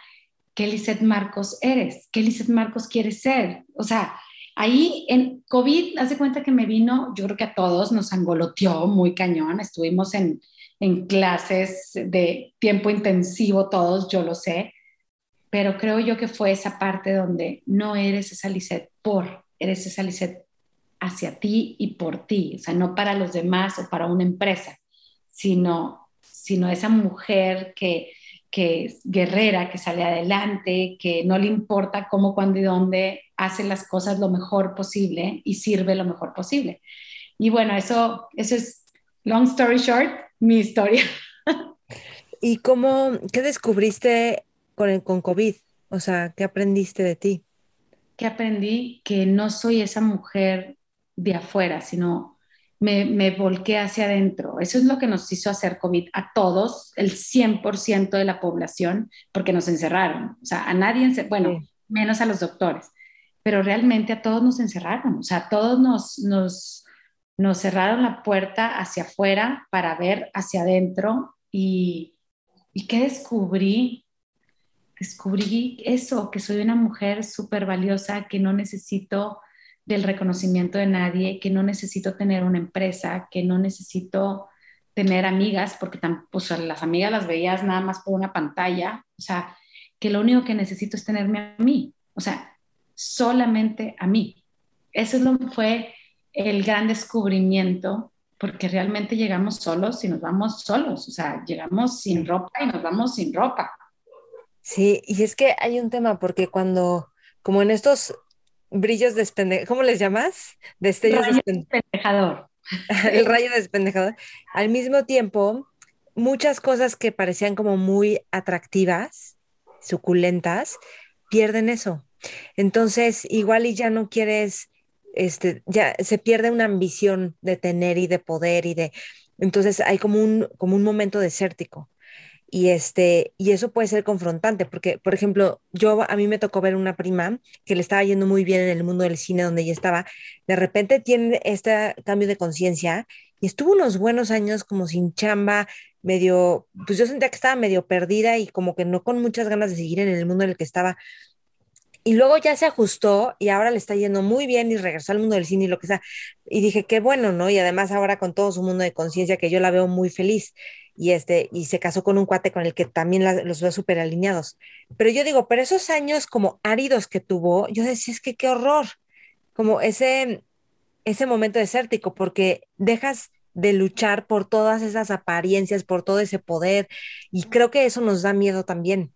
¿qué Lisette Marcos eres? ¿Qué Lisette Marcos quieres ser? O sea, ahí en COVID, haz de cuenta que me vino, yo creo que a todos nos angoloteó muy cañón. Estuvimos en, en clases de tiempo intensivo, todos, yo lo sé pero creo yo que fue esa parte donde no eres esa Lisette por, eres esa Lisette hacia ti y por ti, o sea, no para los demás o para una empresa, sino, sino esa mujer que, que es guerrera, que sale adelante, que no le importa cómo, cuándo y dónde, hace las cosas lo mejor posible y sirve lo mejor posible. Y bueno, eso, eso es, long story short, mi historia. ¿Y cómo, qué descubriste con, con COVID? O sea, ¿qué aprendiste de ti? Que aprendí que no soy esa mujer de afuera, sino me, me volqué hacia adentro. Eso es lo que nos hizo hacer COVID a todos, el 100% de la población, porque nos encerraron. O sea, a nadie, bueno, menos a los doctores, pero realmente a todos nos encerraron. O sea, a todos nos, nos, nos cerraron la puerta hacia afuera para ver hacia adentro. ¿Y, y qué descubrí? descubrí eso, que soy una mujer súper valiosa, que no necesito del reconocimiento de nadie, que no necesito tener una empresa, que no necesito tener amigas, porque pues, las amigas las veías nada más por una pantalla, o sea, que lo único que necesito es tenerme a mí, o sea, solamente a mí. Eso es lo que fue el gran descubrimiento, porque realmente llegamos solos y nos vamos solos, o sea, llegamos sin ropa y nos vamos sin ropa. Sí, y es que hay un tema, porque cuando, como en estos brillos despendejador, ¿cómo les llamas? Destellos rayo despendejador. El rayo despendejador. Al mismo tiempo, muchas cosas que parecían como muy atractivas, suculentas, pierden eso. Entonces, igual y ya no quieres, este, ya se pierde una ambición de tener y de poder y de, entonces hay como un, como un momento desértico. Y, este, y eso puede ser confrontante, porque, por ejemplo, yo a mí me tocó ver una prima que le estaba yendo muy bien en el mundo del cine donde ella estaba, de repente tiene este cambio de conciencia y estuvo unos buenos años como sin chamba, medio, pues yo sentía que estaba medio perdida y como que no con muchas ganas de seguir en el mundo en el que estaba. Y luego ya se ajustó y ahora le está yendo muy bien y regresó al mundo del cine y lo que sea. Y dije, qué bueno, ¿no? Y además ahora con todo su mundo de conciencia que yo la veo muy feliz y, este, y se casó con un cuate con el que también los veo súper alineados. Pero yo digo, pero esos años como áridos que tuvo, yo decía, es que qué horror, como ese, ese momento desértico, porque dejas de luchar por todas esas apariencias, por todo ese poder, y creo que eso nos da miedo también.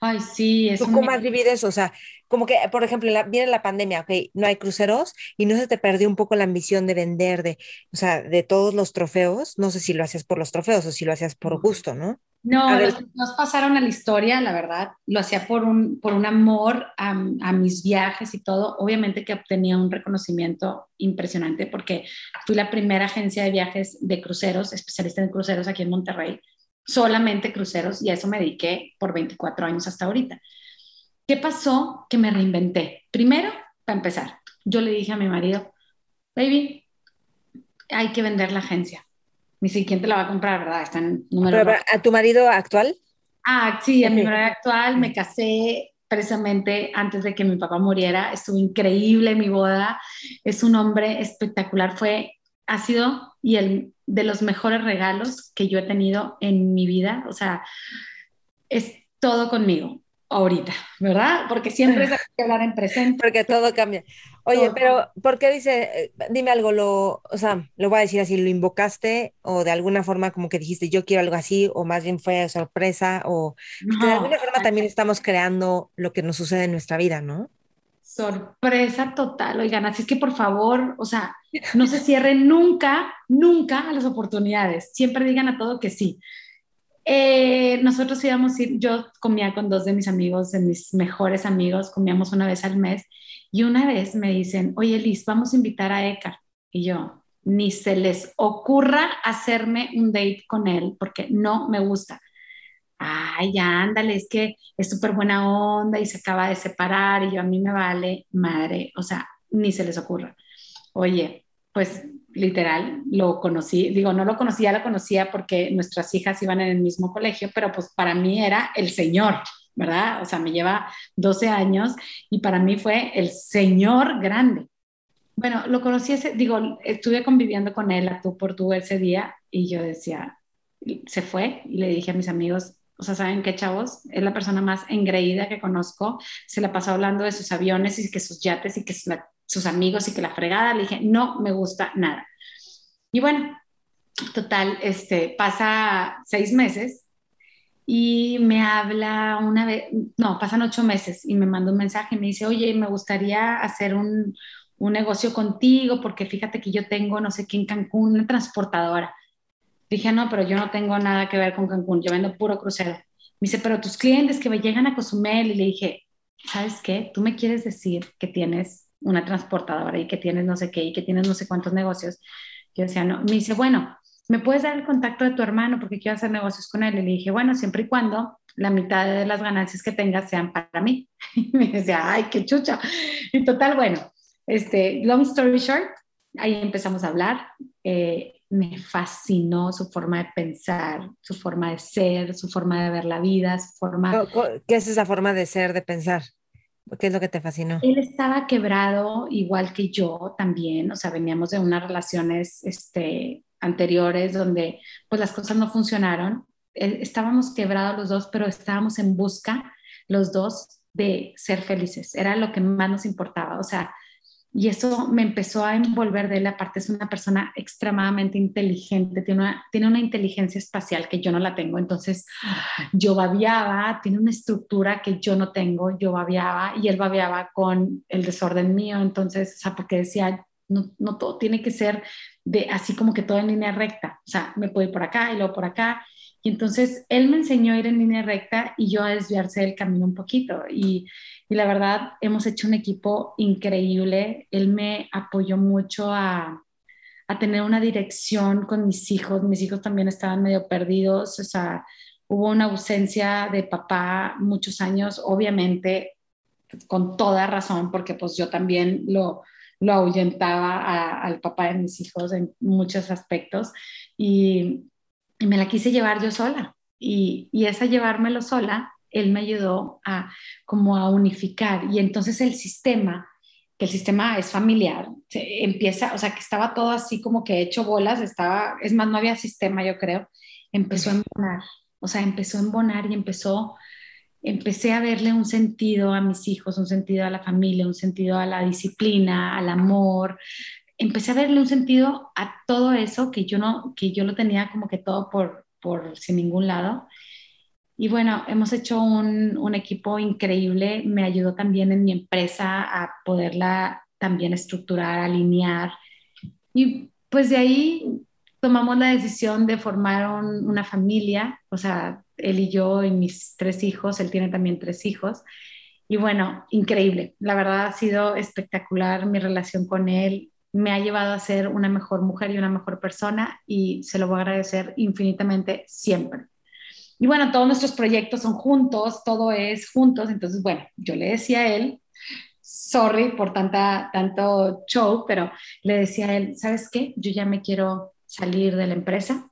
Ay, sí, es. ¿Tú cómo has vivido eso? O sea, como que, por ejemplo, viene la pandemia, ok, no hay cruceros y no se te perdió un poco la ambición de vender, de, o sea, de todos los trofeos. No sé si lo hacías por los trofeos o si lo hacías por gusto, ¿no? No, nos pasaron a la historia, la verdad. Lo hacía por un, por un amor a, a, mis viajes y todo. Obviamente que obtenía un reconocimiento impresionante porque fui la primera agencia de viajes de cruceros, especialista en cruceros aquí en Monterrey solamente cruceros y a eso me dediqué por 24 años hasta ahorita. ¿Qué pasó? Que me reinventé. Primero, para empezar, yo le dije a mi marido, baby, hay que vender la agencia. Mi siguiente la va a comprar, ¿verdad? Está en número. ¿A tu marido actual? Ah, sí, a mi marido actual. Me casé precisamente antes de que mi papá muriera. Estuvo increíble mi boda. Es un hombre espectacular. Fue, ha sido y el de los mejores regalos que yo he tenido en mi vida. O sea, es todo conmigo. Ahorita, ¿verdad? Porque siempre es que hablar en presente. Porque todo cambia. Oye, pero ¿por qué dice, eh, dime algo, lo, o sea, lo voy a decir así, lo invocaste o de alguna forma como que dijiste yo quiero algo así o más bien fue sorpresa o de alguna forma también estamos creando lo que nos sucede en nuestra vida, ¿no? Sorpresa total, oigan, así es que por favor, o sea, no se cierren nunca, nunca a las oportunidades, siempre digan a todo que sí. Eh, nosotros íbamos a ir, yo comía con dos de mis amigos, de mis mejores amigos, comíamos una vez al mes y una vez me dicen, oye Liz, vamos a invitar a Eckhart. Y yo, ni se les ocurra hacerme un date con él porque no me gusta. Ay, ya, ándale, es que es súper buena onda y se acaba de separar y yo a mí me vale madre, o sea, ni se les ocurra. Oye, pues literal, lo conocí, digo, no lo conocía, lo conocía porque nuestras hijas iban en el mismo colegio, pero pues para mí era el señor, ¿verdad? O sea, me lleva 12 años y para mí fue el señor grande. Bueno, lo conocí ese, digo, estuve conviviendo con él a tú por tú ese día y yo decía, se fue y le dije a mis amigos, o sea, ¿saben qué, chavos? Es la persona más engreída que conozco. Se la pasó hablando de sus aviones y que sus yates y que sus amigos y que la fregada. Le dije, no me gusta nada. Y bueno, total, este, pasa seis meses y me habla una vez, no, pasan ocho meses y me manda un mensaje y me dice, oye, me gustaría hacer un, un negocio contigo porque fíjate que yo tengo no sé qué en Cancún, una transportadora. Dije, no, pero yo no tengo nada que ver con Cancún, yo vendo puro crucero. Me dice, pero tus clientes que me llegan a Cozumel y le dije, ¿sabes qué? Tú me quieres decir que tienes una transportadora y que tienes no sé qué y que tienes no sé cuántos negocios. Yo decía, no. Me dice, bueno, ¿me puedes dar el contacto de tu hermano porque quiero hacer negocios con él? Y le dije, bueno, siempre y cuando la mitad de las ganancias que tengas sean para mí. Y me decía, ay, qué chucha. Y total, bueno, este, long story short, ahí empezamos a hablar. Eh, me fascinó su forma de pensar, su forma de ser, su forma de ver la vida, su forma... ¿Qué es esa forma de ser, de pensar? ¿Qué es lo que te fascinó? Él estaba quebrado igual que yo también, o sea, veníamos de unas relaciones este, anteriores donde pues las cosas no funcionaron. Estábamos quebrados los dos, pero estábamos en busca los dos de ser felices. Era lo que más nos importaba. O sea, y eso me empezó a envolver de él. Aparte, es una persona extremadamente inteligente, tiene una, tiene una inteligencia espacial que yo no la tengo. Entonces, yo babiaba, tiene una estructura que yo no tengo, yo babiaba y él babiaba con el desorden mío. Entonces, o sea, porque decía, no, no todo tiene que ser de así como que todo en línea recta. O sea, me puedo ir por acá y luego por acá. Y entonces él me enseñó a ir en línea recta y yo a desviarse del camino un poquito. Y, y la verdad, hemos hecho un equipo increíble. Él me apoyó mucho a, a tener una dirección con mis hijos. Mis hijos también estaban medio perdidos. O sea, hubo una ausencia de papá muchos años, obviamente con toda razón, porque pues yo también lo, lo ahuyentaba al papá de mis hijos en muchos aspectos. Y, y me la quise llevar yo sola. Y, y, esa llevármelo sola, él me ayudó a como a unificar. Y entonces el sistema, que el sistema es familiar, se empieza, o sea, que estaba todo así como que hecho bolas, estaba, es más, no había sistema, yo creo, empezó a embonar, o sea, empezó a embonar y empezó, empecé a verle un sentido a mis hijos, un sentido a la familia, un sentido a la disciplina, al amor, empecé a verle un sentido a todo eso que yo no, que yo lo tenía como que todo por, por sin ningún lado. Y bueno, hemos hecho un, equipo increíble. Me ayudó también en mi empresa a poderla también estructurar, alinear. Y pues de ahí tomamos la decisión de formar una familia, o sea, él y yo y mis tres hijos, él tiene también tres hijos. Y bueno, increíble. La verdad ha sido espectacular mi relación con él me ha llevado a ser una mejor mujer y una mejor persona y se lo voy a agradecer infinitamente siempre. Y bueno, todos nuestros proyectos son juntos, todo es juntos, entonces bueno, yo le decía a él, sorry por tanta, tanto show, pero le decía a él, ¿sabes qué? Yo ya me quiero salir de la empresa,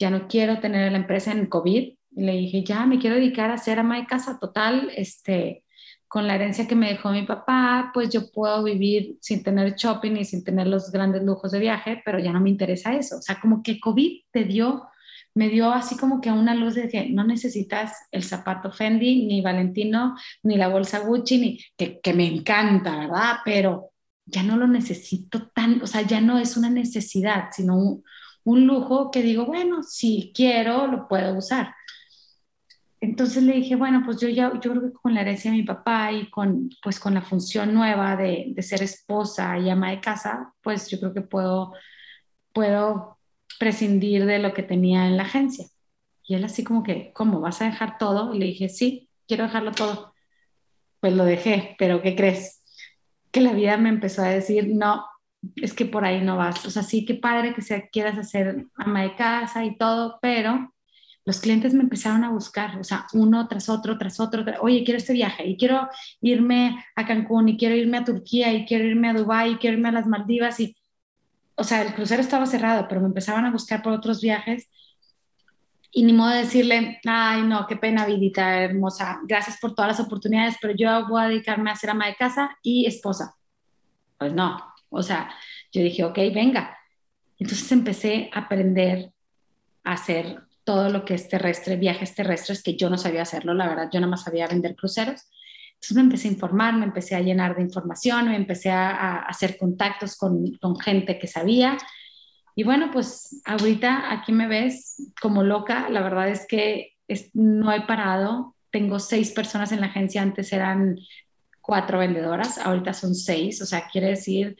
ya no quiero tener la empresa en COVID. Y le dije, ya me quiero dedicar a ser ama de casa total, este, con la herencia que me dejó mi papá, pues yo puedo vivir sin tener shopping y sin tener los grandes lujos de viaje, pero ya no me interesa eso. O sea, como que COVID te dio me dio así como que una luz de que no necesitas el zapato Fendi, ni Valentino, ni la bolsa Gucci, ni que, que me encanta, ¿verdad? Pero ya no lo necesito tan, o sea, ya no es una necesidad, sino un, un lujo que digo, bueno, si quiero, lo puedo usar. Entonces le dije, bueno, pues yo ya, yo creo que con la herencia de mi papá y con, pues con la función nueva de, de ser esposa y ama de casa, pues yo creo que puedo, puedo prescindir de lo que tenía en la agencia. Y él así como que, ¿cómo? ¿Vas a dejar todo? Y le dije, sí, quiero dejarlo todo. Pues lo dejé, pero ¿qué crees? Que la vida me empezó a decir, no, es que por ahí no vas. O sea, sí, qué padre que sea, quieras hacer ama de casa y todo, pero los clientes me empezaron a buscar, o sea, uno tras otro, tras otro, oye, quiero este viaje y quiero irme a Cancún y quiero irme a Turquía y quiero irme a Dubái y quiero irme a las Maldivas y, o sea, el crucero estaba cerrado, pero me empezaban a buscar por otros viajes y ni modo de decirle, ay, no, qué pena, vidita hermosa, gracias por todas las oportunidades, pero yo voy a dedicarme a ser ama de casa y esposa. Pues no, o sea, yo dije, ok, venga. Entonces empecé a aprender a hacer todo lo que es terrestre, viajes terrestres, que yo no sabía hacerlo, la verdad, yo nada más sabía vender cruceros. Entonces me empecé a informar, me empecé a llenar de información, me empecé a, hacer contactos con, con, gente que sabía. Y bueno, pues ahorita aquí me ves como loca, la verdad es que no he parado, tengo seis personas en la agencia, antes eran cuatro vendedoras, ahorita son seis, o sea, quiere decir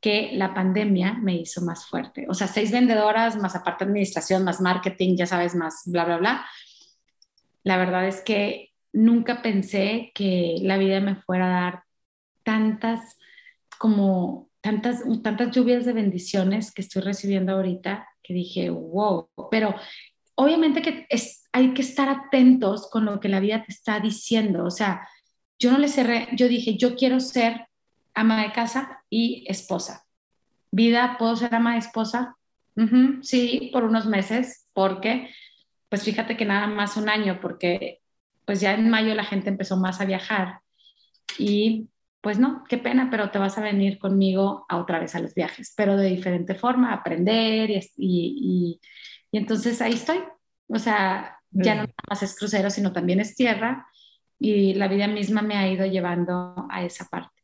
que la pandemia me hizo más fuerte. O sea, seis vendedoras, más aparte administración, más marketing, ya sabes, más bla, bla, bla. La verdad es que nunca pensé que la vida me fuera a dar tantas, como tantas, tantas lluvias de bendiciones que estoy recibiendo ahorita, que dije, wow, pero obviamente que es, hay que estar atentos con lo que la vida te está diciendo. O sea, yo no le cerré, yo dije, yo quiero ser ama de casa y esposa. Vida, ¿puedo ser ama de esposa? sí, por unos meses, porque, pues fíjate que nada más un año, porque pues ya en mayo la gente empezó más a viajar y pues no, qué pena, pero te vas a venir conmigo a otra vez a los viajes, pero de diferente forma, aprender y, y, y entonces ahí estoy. O sea, ya no nada más es crucero, sino también es tierra y la vida misma me ha ido llevando a esa parte.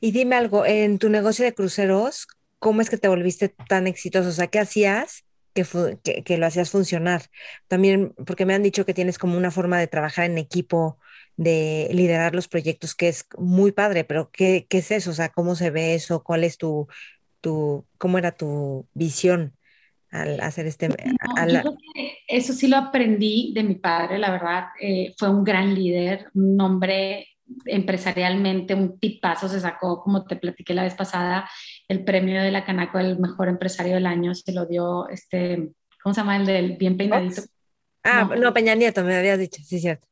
Y dime algo, en tu negocio de cruceros, ¿cómo es que te volviste tan exitoso? O sea, ¿qué hacías que, que, lo hacías funcionar? También, porque me han dicho que tienes como una forma de trabajar en equipo, de liderar los proyectos, que es muy padre, pero ¿qué, qué es eso? O sea, ¿cómo se ve eso? ¿Cuál es tu, tu cómo era tu visión? al hacer este... eso sí lo aprendí de mi padre, la verdad. Eh, fue un gran líder, un hombre empresarialmente un tipazo, se sacó, como te platiqué la vez pasada, el premio de la Canaco del mejor empresario del año, se lo dio este, ¿cómo se llama? El del bien peinadito. Ah, no, Peña Nieto, me habías dicho, sí, cierto.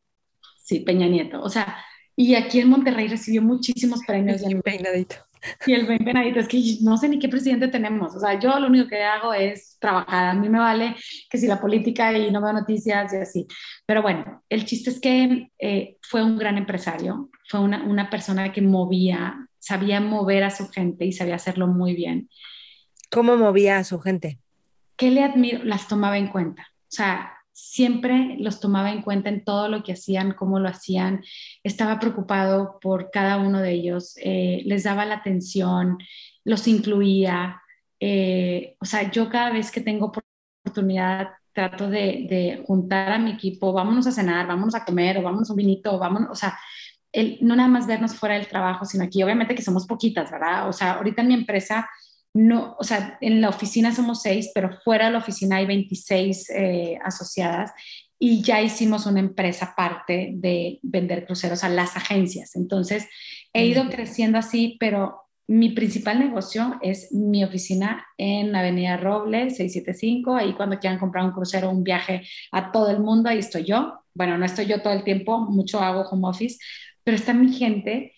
Sí, Peña Nieto, o sea, y aquí en Monterrey recibió muchísimos premios. Bien peinadito. Y el 20 es que no sé ni qué presidente tenemos. O sea, yo lo único que hago es trabajar. A mí me vale que si la política y no veo noticias y así. Pero bueno, el chiste es que eh, fue un gran empresario, fue una, una persona que movía, sabía mover a su gente y sabía hacerlo muy bien. ¿Cómo movía a su gente? ¿Qué le admiro? Las tomaba en cuenta. O sea, siempre los tomaba en cuenta en todo lo que hacían, cómo lo hacían, estaba preocupado por cada uno de ellos, eh, les daba la atención, los incluía. Eh, o sea, yo cada vez que tengo oportunidad trato de, juntar a mi equipo, vámonos a cenar, vámonos a comer, o vámonos a un vinito, o vámonos, o sea, el, no nada más vernos fuera del trabajo, sino aquí obviamente que somos poquitas, ¿verdad? O sea, ahorita en mi empresa no, o sea, en la oficina somos seis, pero fuera de la oficina hay 26 eh, asociadas y ya hicimos una empresa aparte de vender cruceros a las agencias. Entonces, he ido creciendo así, pero mi principal negocio es mi oficina en Avenida Roble 675. Ahí cuando quieran comprar un crucero, un viaje a todo el mundo, ahí estoy yo. Bueno, no estoy yo todo el tiempo, mucho hago home office, pero está mi gente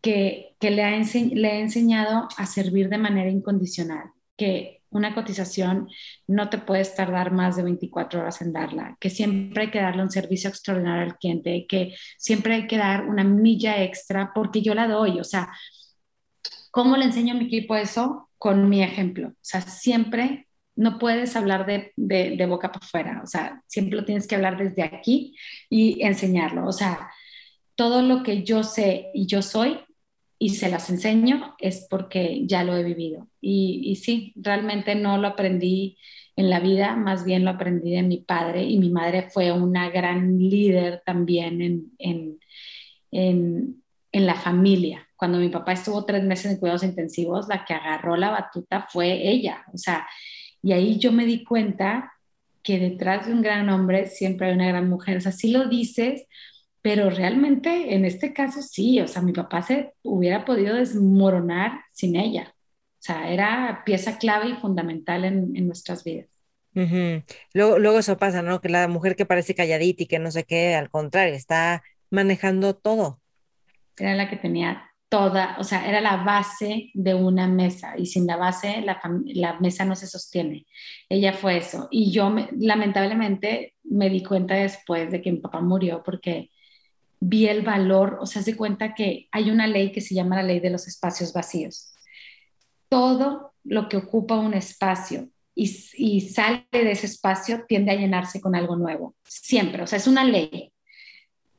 que, le, ha le he enseñado a servir de manera incondicional, que una cotización no te puedes tardar más de 24 horas en darla, que siempre hay que darle un servicio extraordinario al cliente, que siempre hay que dar una milla extra porque yo la doy. O sea, ¿cómo le enseño a mi equipo eso? Con mi ejemplo. O sea, siempre no puedes hablar de, de, boca para afuera, o sea, siempre lo tienes que hablar desde aquí y enseñarlo. O sea, todo lo que yo sé y yo soy y se las enseño es porque ya lo he vivido. Y, y sí, realmente no lo aprendí en la vida, más bien lo aprendí de mi padre y mi madre fue una gran líder también en, en, en, en la familia. Cuando mi papá estuvo tres meses en cuidados intensivos, la que agarró la batuta fue ella. O sea, y ahí yo me di cuenta que detrás de un gran hombre siempre hay una gran mujer. O sea, sí lo dices, pero realmente en este caso sí. O sea, mi papá se hubiera podido desmoronar sin ella. O sea, era pieza clave y fundamental en, en nuestras vidas. luego, luego eso pasa, ¿no? Que la mujer que parece calladita y que no sé qué, al contrario, está manejando todo. Era la que tenía toda, o sea, era la base de una mesa y sin la base la, la mesa no se sostiene. Ella fue eso. Y yo lamentablemente me di cuenta después de que mi papá murió porque vi el valor, o sea, se cuenta que hay una ley que se llama la ley de los espacios vacíos todo lo que ocupa un espacio y, sale de ese espacio tiende a llenarse con algo nuevo, siempre, o sea, es una ley.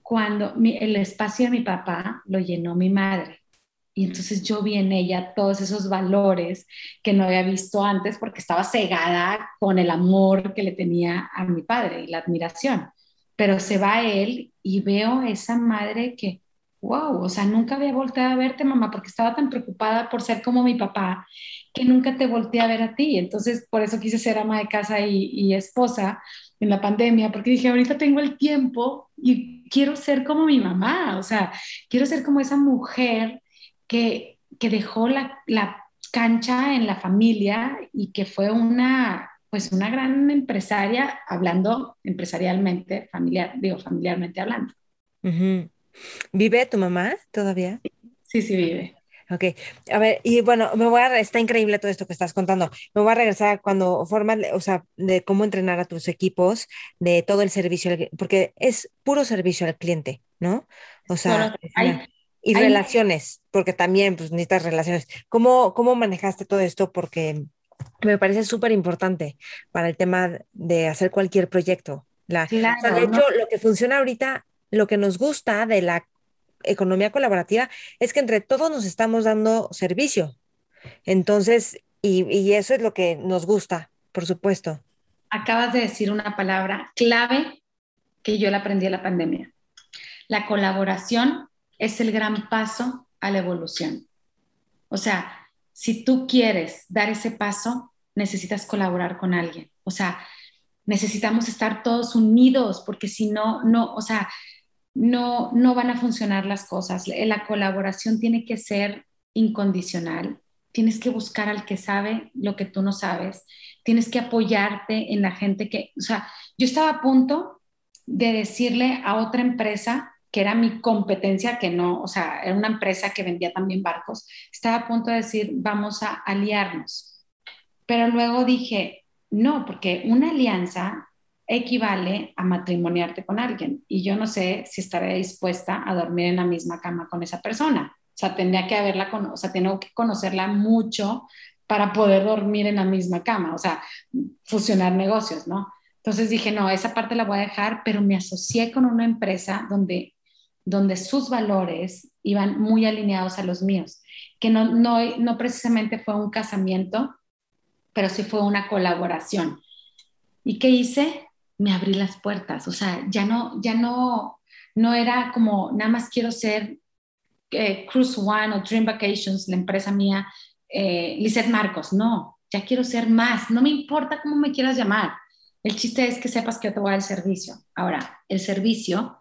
Cuando el espacio de mi papá lo llenó mi madre, y entonces yo vi en ella todos esos valores que no había visto antes porque estaba cegada con el amor que le tenía a mi padre y la admiración. Pero se va él y veo esa madre que wow, o sea, nunca había volteado a verte, mamá, porque estaba tan preocupada por ser como mi papá, que nunca te volteé a ver a ti. Entonces, por eso quise ser ama de casa y, esposa en la pandemia, porque dije, ahorita tengo el tiempo y quiero ser como mi mamá, o sea, quiero ser como esa mujer que, que dejó la, la cancha en la familia y que fue una pues una gran empresaria hablando empresarialmente, familiar, digo, familiarmente hablando. ¿Vive tu mamá todavía? Sí, sí vive. Ok, a ver, y bueno, me voy a, está increíble todo esto que estás contando. Me voy a regresar cuando formas, o sea, de cómo entrenar a tus equipos, de todo el servicio, porque es puro servicio al cliente, ¿no? O sea, y relaciones, porque también pues necesitas relaciones. ¿Cómo, cómo manejaste todo esto? Porque me parece súper importante para el tema de hacer cualquier proyecto. La, o sea, de hecho, lo que funciona ahorita lo que nos gusta de la economía colaborativa es que entre todos nos estamos dando servicio. Entonces, y, eso es lo que nos gusta, por supuesto. Acabas de decir una palabra clave que yo la aprendí en la pandemia. La colaboración es el gran paso a la evolución. O sea, si tú quieres dar ese paso, necesitas colaborar con alguien. O sea, necesitamos estar todos unidos porque si no, no, o sea, no, no van a funcionar las cosas. La colaboración tiene que ser incondicional. Tienes que buscar al que sabe lo que tú no sabes. Tienes que apoyarte en la gente que, o sea, yo estaba a punto de decirle a otra empresa que era mi competencia, que no, o sea, era una empresa que vendía también barcos, estaba a punto de decir, vamos a aliarnos. Pero luego dije, no, porque una alianza equivale a matrimoniarte con alguien y yo no sé si estaré dispuesta a dormir en la misma cama con esa persona. O sea, tendría que haberla, o sea, tengo que conocerla mucho para poder dormir en la misma cama, o sea, fusionar negocios, ¿no? Entonces dije, no, esa parte la voy a dejar, pero me asocié con una empresa donde, donde sus valores iban muy alineados a los míos, que no, no, no precisamente fue un casamiento, pero sí fue una colaboración. ¿Y qué hice? me abrí las puertas, o sea, ya no, ya no, no era como nada más quiero ser eh, Cruise One o Dream Vacations, la empresa mía, eh, Lizeth Marcos, no, ya quiero ser más, no me importa cómo me quieras llamar, el chiste es que sepas que yo te voy a el servicio. Ahora, el servicio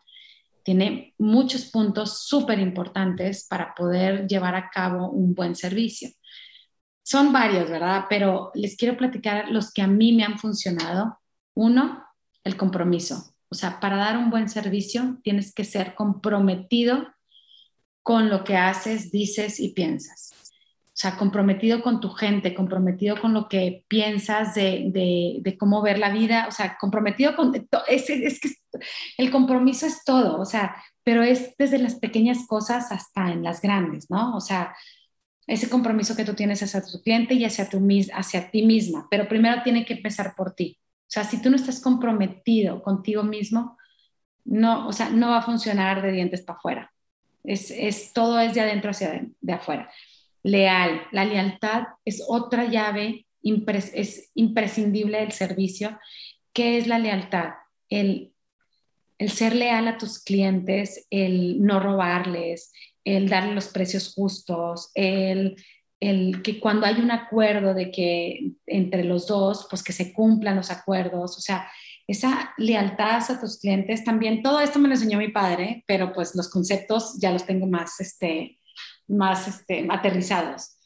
tiene muchos puntos súper importantes para poder llevar a cabo un buen servicio. Son varios, ¿verdad? Pero les quiero platicar los que a mí me han funcionado. Uno, el compromiso. O sea, para dar un buen servicio tienes que ser comprometido con lo que haces, dices y piensas. O sea, comprometido con tu gente, comprometido con lo que piensas de, de, cómo ver la vida, o sea, comprometido con... Es, es que el compromiso es todo, o sea, pero es desde las pequeñas cosas hasta en las grandes, ¿no? O sea, ese compromiso que tú tienes hacia tu cliente y hacia, tu, hacia ti misma, pero primero tiene que empezar por ti. O sea, si tú no estás comprometido contigo mismo, no, o sea, no va a funcionar de dientes para afuera. Es, es, todo es de adentro hacia de, afuera. Leal, la lealtad es otra llave, es imprescindible del servicio. ¿Qué es la lealtad? El, el ser leal a tus clientes, el no robarles, el darle los precios justos, el, el, que cuando hay un acuerdo de que entre los dos, pues que se cumplan los acuerdos, o sea, esa lealtad a tus clientes también, todo esto me lo enseñó mi padre, pero pues los conceptos ya los tengo más, este, más este, aterrizados.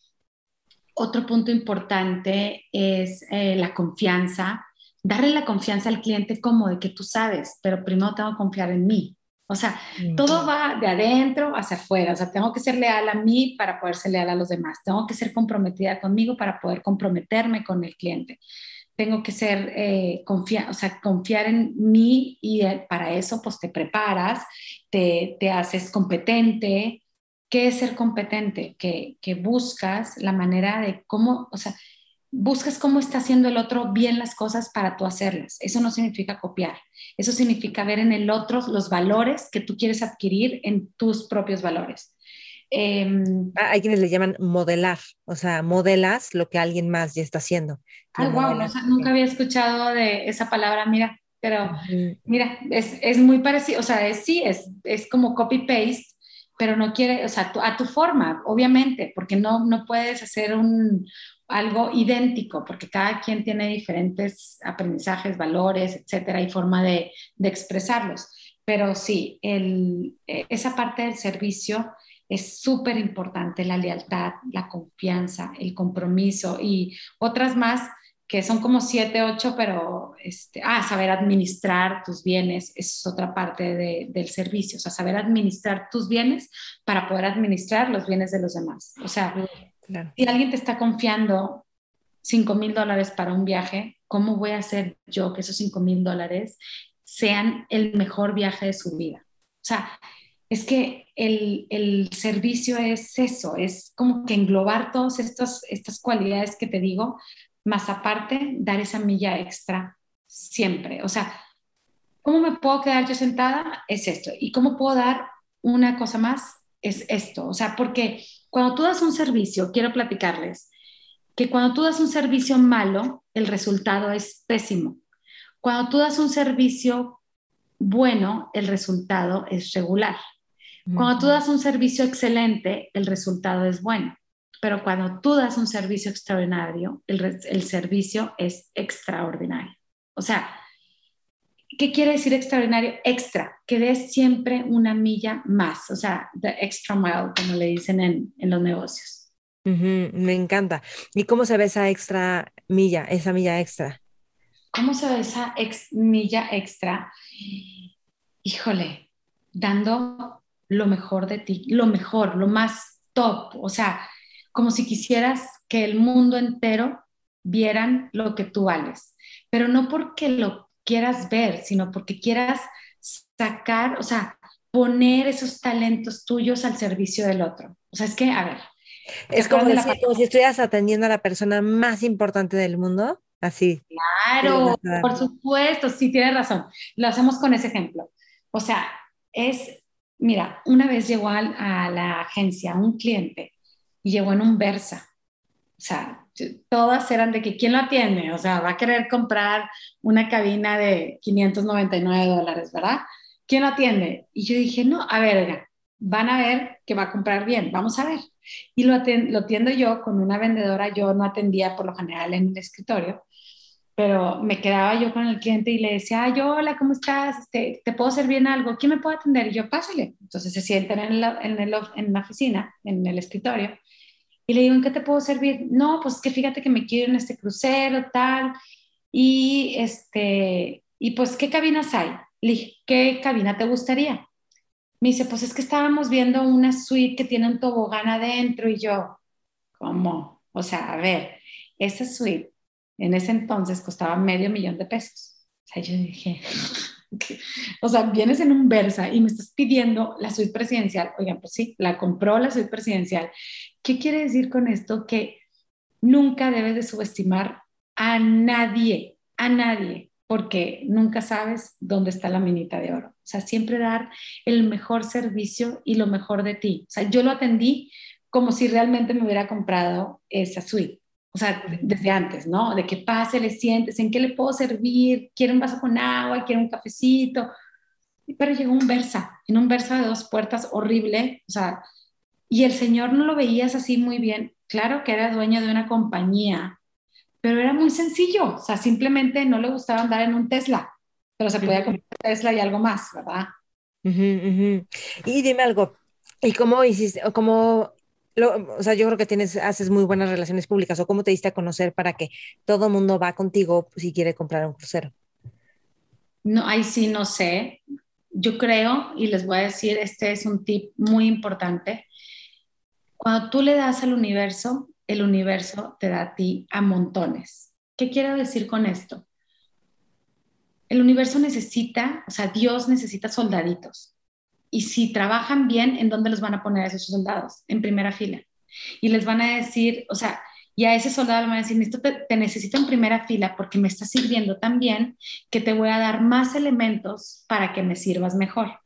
Otro punto importante es eh, la confianza, darle la confianza al cliente como de que tú sabes, pero primero tengo que confiar en mí. O sea, todo va de adentro hacia afuera. O sea, tengo que ser leal a mí para poder ser leal a los demás. Tengo que ser comprometida conmigo para poder comprometerme con el cliente. Tengo que ser, eh, confiar, o sea, confiar en mí y eh, para eso pues te preparas, te, te haces competente. ¿Qué es ser competente? Que, que buscas la manera de cómo, o sea, buscas cómo está haciendo el otro bien las cosas para tú hacerlas. Eso no significa copiar. Eso significa ver en el otro los valores que tú quieres adquirir en tus propios valores. Ah, hay quienes le llaman modelar, o sea, modelas lo que alguien más ya está haciendo. Ah, wow, nunca había escuchado de esa palabra, mira, pero mira, es, es, muy parecido, o sea, es, sí, es, es como copy-paste, pero no quiere, o sea, a tu forma, obviamente, porque no, no puedes hacer un, algo idéntico, porque cada quien tiene diferentes aprendizajes, valores, etcétera, y forma de, expresarlos. Pero sí, el, e, esa parte del servicio es súper importante, la lealtad, la confianza, el compromiso y otras más que son como siete, ocho, pero, este, ah, saber administrar tus bienes es otra parte del servicio, o sea, saber administrar tus bienes para poder administrar los bienes de los demás. O sea, si alguien te está confiando 5 mil dólares para un viaje, ¿cómo voy a hacer yo que esos 5 mil dólares sean el mejor viaje de su vida? O sea, es que el, el, servicio es eso, es como que englobar todas estas, estas cualidades que te digo, más aparte, dar esa milla extra siempre. O sea, ¿cómo me puedo quedar yo sentada? Es esto. ¿Y cómo puedo dar una cosa más? Es esto. O sea, porque cuando tú das un servicio, quiero platicarles que cuando tú das un servicio malo, el resultado es pésimo. Cuando tú das un servicio bueno, el resultado es regular. Cuando tú das un servicio excelente, el resultado es bueno. Pero cuando tú das un servicio extraordinario, el, el servicio es extraordinario. O sea, ¿Qué quiere decir extraordinario? Extra, que des siempre una milla más, o sea, the extra mile, como le dicen en, en los negocios. me encanta. ¿Y cómo se ve esa extra milla, esa milla extra? ¿Cómo se ve esa milla extra? Híjole, dando lo mejor de ti, lo mejor, lo más top, o sea, como si quisieras que el mundo entero vieran lo que tú vales, pero no porque lo quieras ver, sino porque quieras sacar, o sea, poner esos talentos tuyos al servicio del otro. O sea, es que, a ver. Es como, si estuvieras atendiendo a la persona más importante del mundo, así. Claro, por supuesto, sí, tienes razón. Lo hacemos con ese ejemplo. O sea, es, mira, una vez llegó a, a la agencia un cliente y llegó en un Versa. O sea, todas eran de que quién lo atiende, o sea, va a querer comprar una cabina de 599 dólares, ¿verdad? ¿Quién lo atiende? Y yo dije, no, a ver, van a ver que va a comprar bien, vamos a ver. Y lo, lo atiendo yo con una vendedora, yo no atendía por lo general en el escritorio, pero me quedaba yo con el cliente y le decía, ay, hola, ¿cómo estás? Este, ¿Te puedo servir en algo? ¿Quién me puede atender? Y yo, pásale. Entonces se sienten en la, en, el, en la oficina, en el escritorio, y le digo, ¿en qué te puedo servir? No, pues que fíjate que me quiero en este crucero, tal. Y, este, y pues, ¿qué cabinas hay? Le dije, ¿qué cabina te gustaría? Me dice, pues es que estábamos viendo una suite que tiene un tobogán adentro y yo, ¿cómo? O sea, a ver, esa suite en ese entonces costaba medio millón de pesos. O sea, yo dije, o sea, vienes en un Versa y me estás pidiendo la suite presidencial. Oigan, pues sí, la compró la suite presidencial ¿qué quiere decir con esto? Que nunca debes de subestimar a nadie, a nadie, porque nunca sabes dónde está la minita de oro. O sea, siempre dar el mejor servicio y lo mejor de ti. O sea, yo lo atendí como si realmente me hubiera comprado esa suite. O sea, desde antes, ¿no? De que pase, le sientes, en qué le puedo servir, quiere un vaso con agua, quiere un cafecito. Pero llegó un Versa, en un Versa de dos puertas horrible, o sea, y el señor no lo veías así muy bien. Claro que era dueño de una compañía, pero era muy sencillo, o sea, simplemente no le gustaba andar en un Tesla, pero se podía comprar Tesla y algo más, ¿verdad? Y dime algo, ¿y cómo hiciste, o cómo o sea, yo creo que tienes, haces muy buenas relaciones públicas o cómo te diste a conocer para que todo el mundo va contigo si quiere comprar un crucero. No, ahí sí no sé. Yo creo, y les voy a decir, este es un tip muy importante. Cuando tú le das al universo, el universo te da a ti a montones. ¿Qué quiero decir con esto? El universo necesita, o sea, Dios necesita soldaditos. Y si trabajan bien, ¿en dónde los van a poner a esos soldados? En primera fila. Y les van a decir, o sea, y a ese soldado le van a decir, te, te, necesito en primera fila porque me está sirviendo tan bien que te voy a dar más elementos para que me sirvas mejor.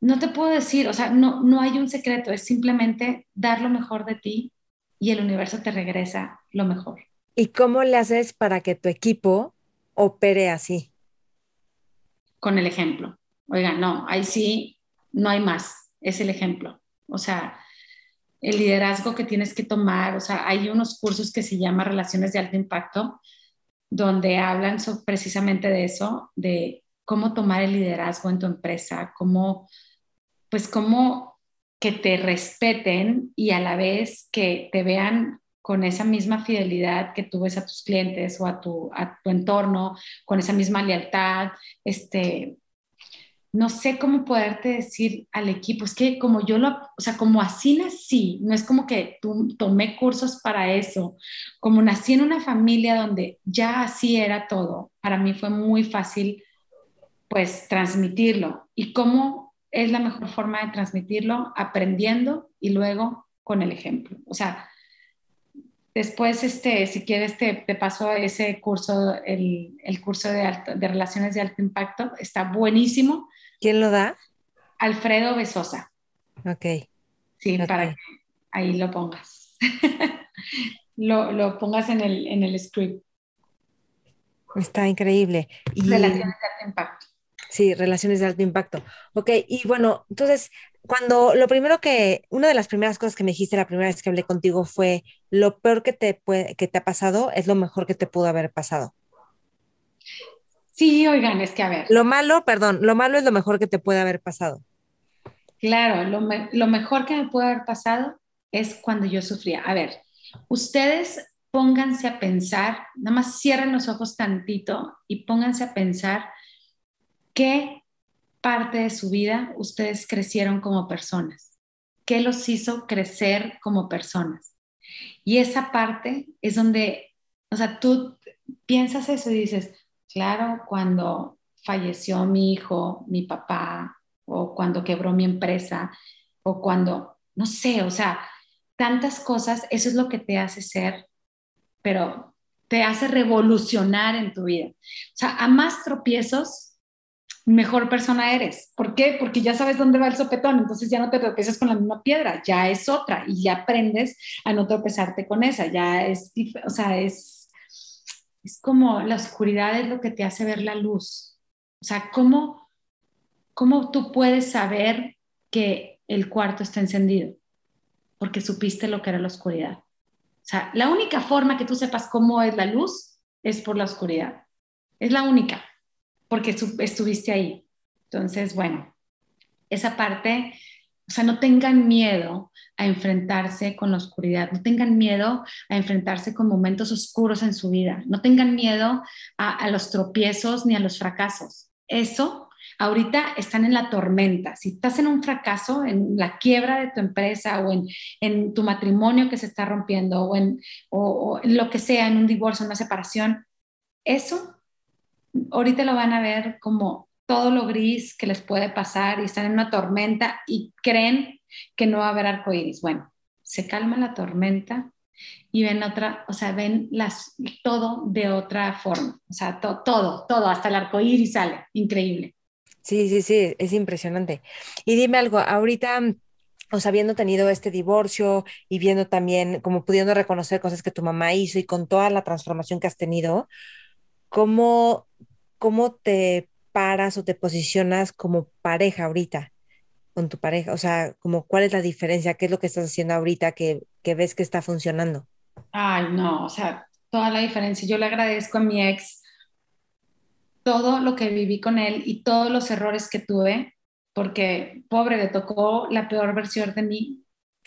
No te puedo decir, o sea, no, no hay un secreto, es simplemente dar lo mejor de ti y el universo te regresa lo mejor. ¿Y cómo le haces para que tu equipo opere así? Con el ejemplo. Oiga, no, ahí sí, no hay más, es el ejemplo. O sea, el liderazgo que tienes que tomar, o sea, hay unos cursos que se llaman Relaciones de Alto Impacto, donde hablan precisamente de eso, de cómo tomar el liderazgo en tu empresa, cómo, pues cómo que te respeten y a la vez que te vean con esa misma fidelidad que tú ves a tus clientes o a tu, a tu entorno, con esa misma lealtad, este, no sé cómo poderte decir al equipo, es que como yo lo, o sea, como así nací, no es como que tú tomé cursos para eso, como nací en una familia donde ya así era todo, para mí fue muy fácil pues transmitirlo. ¿Y cómo es la mejor forma de transmitirlo? Aprendiendo y luego con el ejemplo. O sea, después, este, si quieres, te, te paso ese curso, el, curso de, de relaciones de alto impacto, está buenísimo ¿Quién lo da? Alfredo Besosa. Ok. Sí, para que ahí lo pongas. lo, pongas en el, en el script. Está increíble. relaciones de alto impacto. Sí, relaciones de alto impacto. Ok, y bueno, entonces, cuando lo primero que, una de las primeras cosas que me dijiste la primera vez que hablé contigo fue, lo peor que te, puede, que te ha pasado es lo mejor que te pudo haber pasado. Sí, oigan, es que a ver. Lo malo, perdón, lo malo es lo mejor que te puede haber pasado. Claro, lo, mejor que me puede haber pasado es cuando yo sufría. A ver, ustedes pónganse a pensar, nada más cierren los ojos tantito y pónganse a pensar qué parte de su vida ustedes crecieron como personas, qué los hizo crecer como personas. Y esa parte es donde, o sea, tú piensas eso y dices, Claro, cuando falleció mi hijo, mi papá, o cuando quebró mi empresa, o cuando, no sé, o sea, tantas cosas, eso es lo que te hace ser, pero te hace revolucionar en tu vida. O sea, a más tropiezos, mejor persona eres. ¿Por qué? Porque ya sabes dónde va el sopetón, entonces ya no te tropiezas con la misma piedra, ya es otra y ya aprendes a no tropezarte con esa, ya es, o sea, es es como la oscuridad es lo que te hace ver la luz. O sea, ¿cómo, cómo tú puedes saber que el cuarto está encendido? Porque supiste lo que era la oscuridad. O sea, la única forma que tú sepas cómo es la luz es por la oscuridad. Es la única, porque estuviste ahí. Entonces, bueno, esa parte o sea, no tengan miedo a enfrentarse con la oscuridad, no tengan miedo a enfrentarse con momentos oscuros en su vida, no tengan miedo a, los tropiezos ni a los fracasos. Eso ahorita están en la tormenta. Si estás en un fracaso, en la quiebra de tu empresa o en, tu matrimonio que se está rompiendo o en, o en, lo que sea, en un divorcio, en una separación, eso ahorita lo van a ver como todo lo gris que les puede pasar y están en una tormenta y creen que no va a haber arcoíris. Bueno, se calma la tormenta y ven otra, o sea, ven las, todo de otra forma, o sea, todo, todo, hasta el arco iris sale, increíble. Sí, sí, sí, es impresionante. Y dime algo, ahorita, o sea, habiendo tenido este divorcio y viendo también, como pudiendo reconocer cosas que tu mamá hizo y con toda la transformación que has tenido, ¿cómo, cómo te paras o te posicionas como pareja ahorita? con tu pareja? O sea, como cuál es la diferencia, qué es lo que estás haciendo ahorita que, que ves que está funcionando. Ay, no, o sea, toda la diferencia. Yo le agradezco a mi ex todo lo que viví con él y todos los errores que tuve, porque pobre, le tocó la peor versión de mí.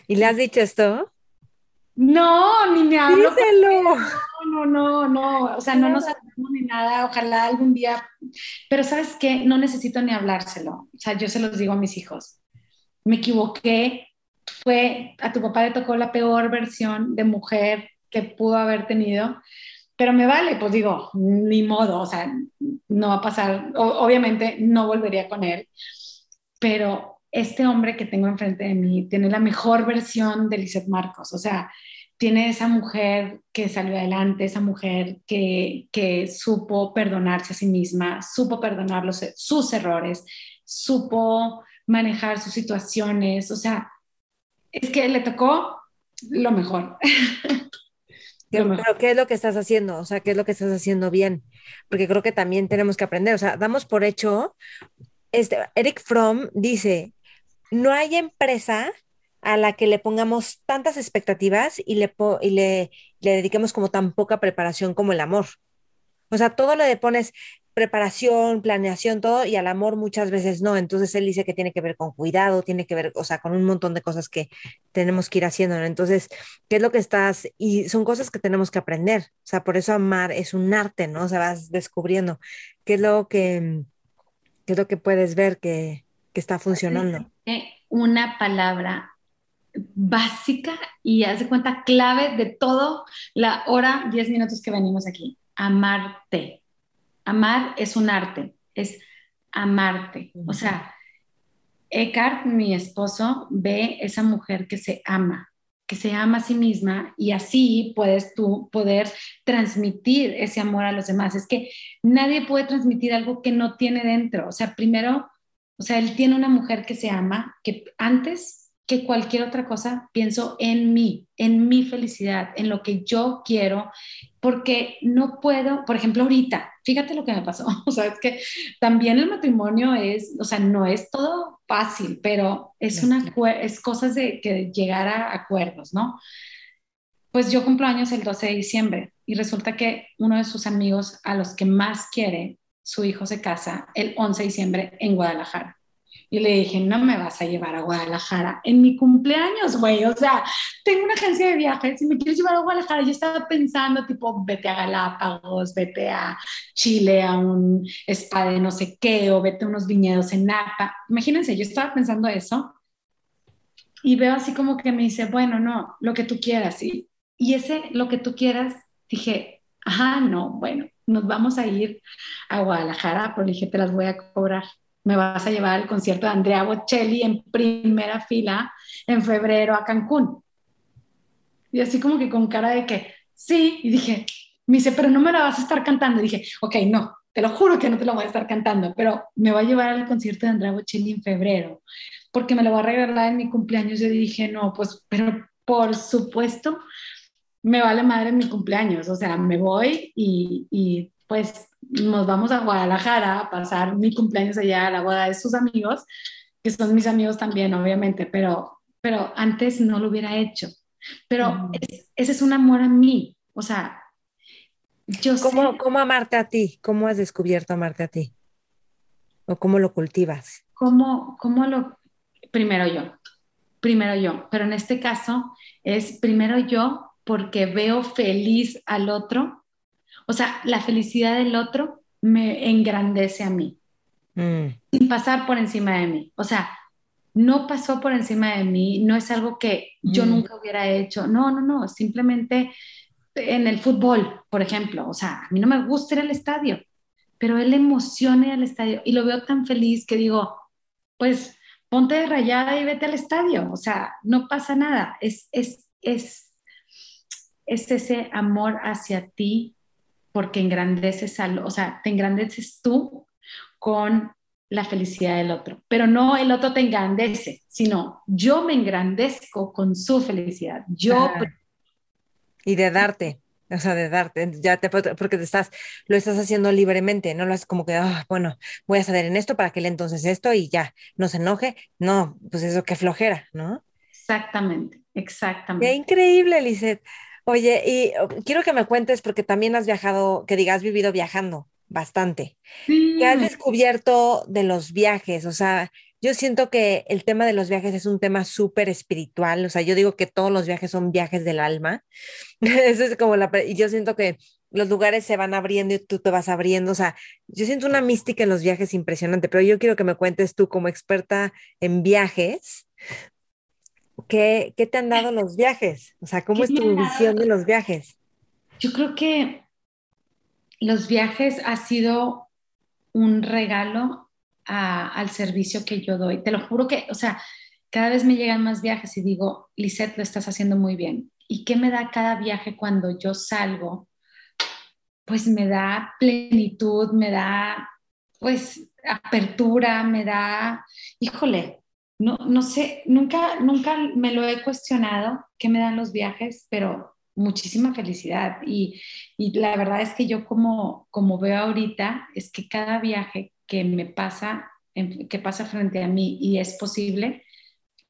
¿Y le has dicho esto? No, ni me hablo. Díselo. No, no, no, o sea, no nos hablamos ni nada, ojalá algún día, pero sabes qué, no necesito ni hablárselo, o sea, yo se los digo a mis hijos, me equivoqué, fue, a tu papá le tocó la peor versión de mujer que pudo haber tenido, pero me vale, pues digo, ni modo, o sea, no va a pasar, obviamente no volvería con él, pero este hombre que tengo enfrente de mí tiene la mejor versión de Lizeth Marcos, o sea, tiene esa mujer que salió adelante, esa mujer que, que supo perdonarse a sí misma, supo perdonar los, sus errores, supo manejar sus situaciones, o sea, es que le tocó lo mejor. Pero, ¿qué es lo que estás haciendo? O sea, ¿qué es lo que estás haciendo bien? Porque creo que también tenemos que aprender. O sea, damos por hecho, este, Eric Fromm dice, no hay empresa a la que le pongamos tantas expectativas y le, y le, le dediquemos como tan poca preparación como el amor. O sea, todo le pones preparación, planeación, todo, y al amor muchas veces no. Entonces él dice que tiene que ver con cuidado, tiene que ver, o sea, con un montón de cosas que tenemos que ir haciendo. Entonces, ¿qué es lo que estás? Y son cosas que tenemos que aprender. O sea, por eso amar es un arte, ¿no? O sea, vas descubriendo qué es lo que, qué es lo que puedes ver que, que está funcionando. Una palabra básica y haz de cuenta clave de todo la hora, 10 minutos que venimos aquí. Amarte amar es un arte, es amarte. O sea, Eckhart, mi esposo, ve esa mujer que se ama, que se ama a sí misma y así puedes tú poder transmitir ese amor a los demás. Es que nadie puede transmitir algo que no tiene dentro. O sea, primero, o sea, él tiene una mujer que se ama, que antes que cualquier otra cosa, pienso en mí, en mi felicidad, en lo que yo quiero, porque no puedo, por ejemplo, ahorita, fíjate lo que me pasó, o sea, es que también el matrimonio es, o sea, no es todo fácil, pero es una, es cosas de que llegar a acuerdos, ¿no? Pues yo cumplo años el 12 de diciembre y resulta que uno de sus amigos a los que más quiere, su hijo se casa el 11 de diciembre en Guadalajara. Y le dije, no me vas a llevar a Guadalajara en mi cumpleaños, güey. O sea, tengo una agencia de viajes. Si me quieres llevar a Guadalajara, yo estaba pensando, tipo, vete a Galápagos, vete a Chile, a un spa de no sé qué, o vete a unos viñedos en Napa. Imagínense, yo estaba pensando eso. Y veo así como que me dice, bueno, no, lo que tú quieras. Y, y ese, lo que tú quieras, dije, ajá, no, bueno, nos vamos a ir a Guadalajara, pero dije, te las voy a cobrar me vas a llevar al concierto de Andrea Bocelli en primera fila en febrero a Cancún. Y así como que con cara de que, sí, y dije, me dice, pero no me la vas a estar cantando. Y dije, ok, no, te lo juro que no te lo voy a estar cantando, pero me va a llevar al concierto de Andrea Bocelli en febrero, porque me lo va a regalar en mi cumpleaños. Yo dije, no, pues, pero por supuesto, me vale madre mi cumpleaños, o sea, me voy y, y pues nos vamos a Guadalajara a pasar mi cumpleaños allá a la boda de sus amigos, que son mis amigos también, obviamente, pero, pero antes no lo hubiera hecho. Pero ese es un amor a mí, o sea, yo ¿Cómo, sé, ¿Cómo amarte a ti? ¿Cómo has descubierto amarte a ti? ¿O cómo lo cultivas? ¿Cómo, cómo lo...? Primero yo, primero yo, pero en este caso es primero yo porque veo feliz al otro o sea, la felicidad del otro me engrandece a mí, mm. sin pasar por encima de mí. O sea, no pasó por encima de mí, no es algo que yo mm. nunca hubiera hecho. No, no, no, simplemente en el fútbol, por ejemplo. O sea, a mí no me gusta ir al estadio, pero él emociona al estadio y lo veo tan feliz que digo, pues ponte de rayada y vete al estadio, o sea, no pasa nada, es, es, es, es ese amor hacia ti porque engrandeces al, o sea, te engrandeces tú con la felicidad del otro, pero no el otro te engrandece, sino yo me engrandezco con su felicidad. Yo y de darte, o sea, de darte, ya te porque te estás lo estás haciendo libremente, no lo haces como que, ah, bueno, voy a ceder en esto para que él entonces esto y ya, no se enoje. No, pues eso qué flojera, ¿no? Exactamente, exactamente. Qué increíble, Lizeth. Oye, y oh, quiero que me cuentes porque también has viajado, que digas, has vivido viajando bastante. ¿Qué has descubierto de los viajes? O sea, yo siento que el tema de los viajes es un tema súper espiritual. O sea, yo digo que todos los viajes son viajes del alma. Eso es como la... Y yo siento que los lugares se van abriendo y tú te vas abriendo. O sea, yo siento una mística en los viajes impresionante, pero yo quiero que me cuentes tú como experta en viajes. ¿Qué, qué te han dado los viajes? O sea, ¿cómo es tu visión de los viajes? Yo creo que los viajes ha sido un regalo al servicio que yo doy. Te lo juro que, o sea, cada vez me llegan más viajes y digo, Lisette, lo estás haciendo muy bien. ¿Y qué me da cada viaje cuando yo salgo? Pues me da plenitud, me da, pues, apertura, me da, híjole, no, no sé, nunca, nunca me lo he cuestionado qué me dan los viajes, pero muchísima felicidad. Y, la verdad es que yo como, como veo ahorita, es que cada viaje que me pasa, que pasa frente a mí y es posible,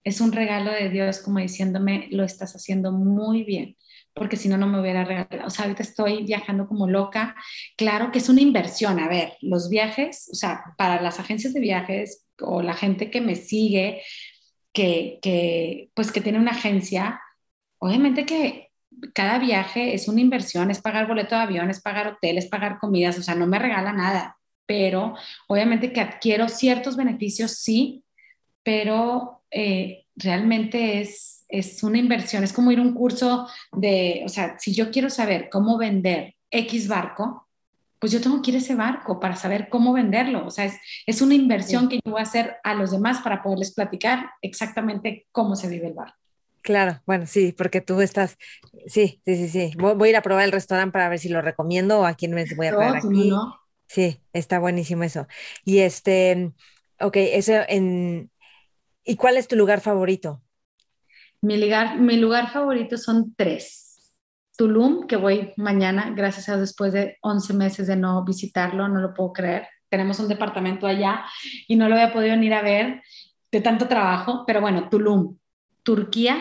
es un regalo de Dios como diciéndome, lo estás haciendo muy bien, porque si no, no me hubiera regalado. O sea, ahorita estoy viajando como loca. Claro que es una inversión. A ver, los viajes, o sea, para las agencias de viajes o la gente que me sigue, que, que pues que tiene una agencia, obviamente que cada viaje es una inversión, es pagar boleto de avión, es pagar hoteles, pagar comidas, o sea, no me regala nada, pero obviamente que adquiero ciertos beneficios, sí, pero eh, realmente es, es una inversión, es como ir a un curso de, o sea, si yo quiero saber cómo vender X barco, pues yo tengo que ir a ese barco para saber cómo venderlo. O sea, es, es una inversión que yo voy a hacer a los demás para poderles platicar exactamente cómo se vive el barco. Claro, bueno, sí, porque tú estás, sí, sí, sí, sí. Voy, a ir a probar el restaurante para ver si lo recomiendo o a quién me voy a traer aquí. Sí, está buenísimo eso. Y este, ok, eso en, ¿y cuál es tu lugar favorito? Mi lugar, mi lugar favorito son tres. Tulum, que voy mañana, gracias a después de 11 meses de no visitarlo, no lo puedo creer. Tenemos un departamento allá y no lo había podido ir a ver de tanto trabajo, pero bueno, Tulum, Turquía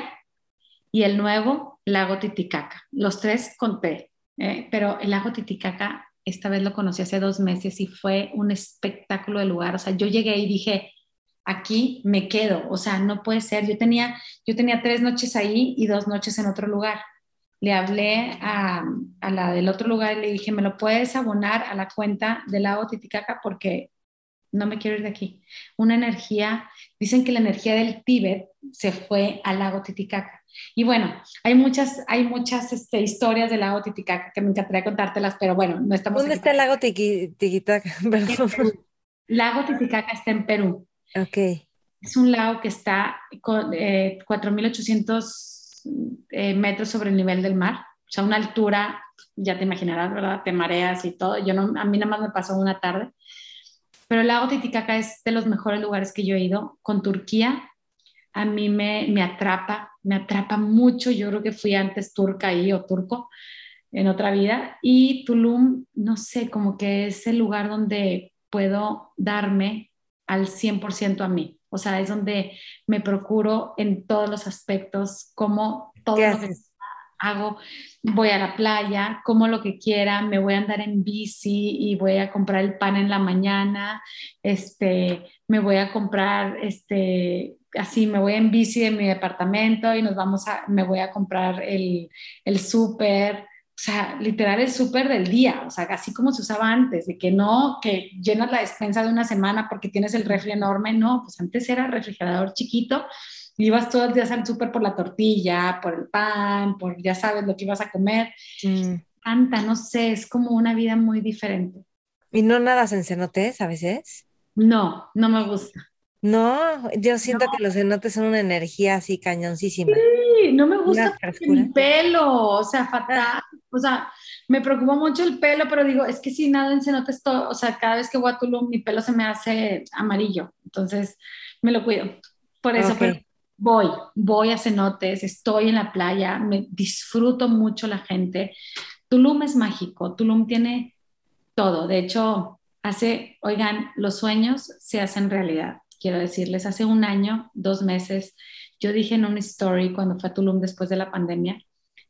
y el nuevo lago Titicaca. Los tres conté, ¿eh? pero el lago Titicaca esta vez lo conocí hace dos meses y fue un espectáculo de lugar. O sea, yo llegué y dije, aquí me quedo. O sea, no puede ser. Yo tenía, yo tenía tres noches ahí y dos noches en otro lugar. Le hablé a, a la del otro lugar y le dije, ¿me lo puedes abonar a la cuenta del lago Titicaca? Porque no me quiero ir de aquí. Una energía, dicen que la energía del Tíbet se fue al lago Titicaca. Y bueno, hay muchas, hay muchas este, historias del lago Titicaca que me encantaría contártelas, pero bueno, no estamos. ¿Dónde está el lago Titicaca? Lago Titicaca está en Perú. Ok. Es un lago que está con eh, 4.800 eh, metros sobre el nivel del mar, o sea, una altura, ya te imaginarás, ¿verdad? Te mareas y todo. Yo no, a mí nada más me pasó una tarde pero el lago Titicaca es de los mejores lugares que yo he ido. Con Turquía, a mí me, me atrapa, me atrapa mucho. Yo creo que fui antes turca ahí o turco en otra vida. Y Tulum, no sé, como que es el lugar donde puedo darme al 100% a mí. O sea, es donde me procuro en todos los aspectos, como todo lo que hago, voy a la playa, como lo que quiera, me voy a andar en bici y voy a comprar el pan en la mañana, este, me voy a comprar, este, así, me voy en bici de mi departamento y nos vamos a, me voy a comprar el, el súper, sea, literal el súper del día, o sea, así como se usaba antes, de que no, que llenas la despensa de una semana porque tienes el refri enorme, no, pues antes era refrigerador chiquito ibas todos los días al súper por la tortilla, por el pan, por ya sabes lo que ibas a comer. Mm. Tanta, no sé, es como una vida muy diferente. ¿Y no nadas en cenotes a veces? No, no me gusta. No, yo siento que los cenotes son una energía así cañoncísima. Sí, no me gusta mi pelo, o sea, fatal. O sea, me preocupa mucho el pelo, pero digo, es que si nada en cenotes, todo, o sea, cada vez que voy a Tulum, mi pelo se me hace amarillo. Entonces, me lo cuido. Por eso, voy, voy a cenotes, estoy en la playa, me disfruto mucho la gente. Tulum es mágico, Tulum tiene todo. De hecho, hace, oigan, los sueños se hacen realidad quiero decirles, hace un año, dos meses, yo dije en una story cuando fue a Tulum después de la pandemia,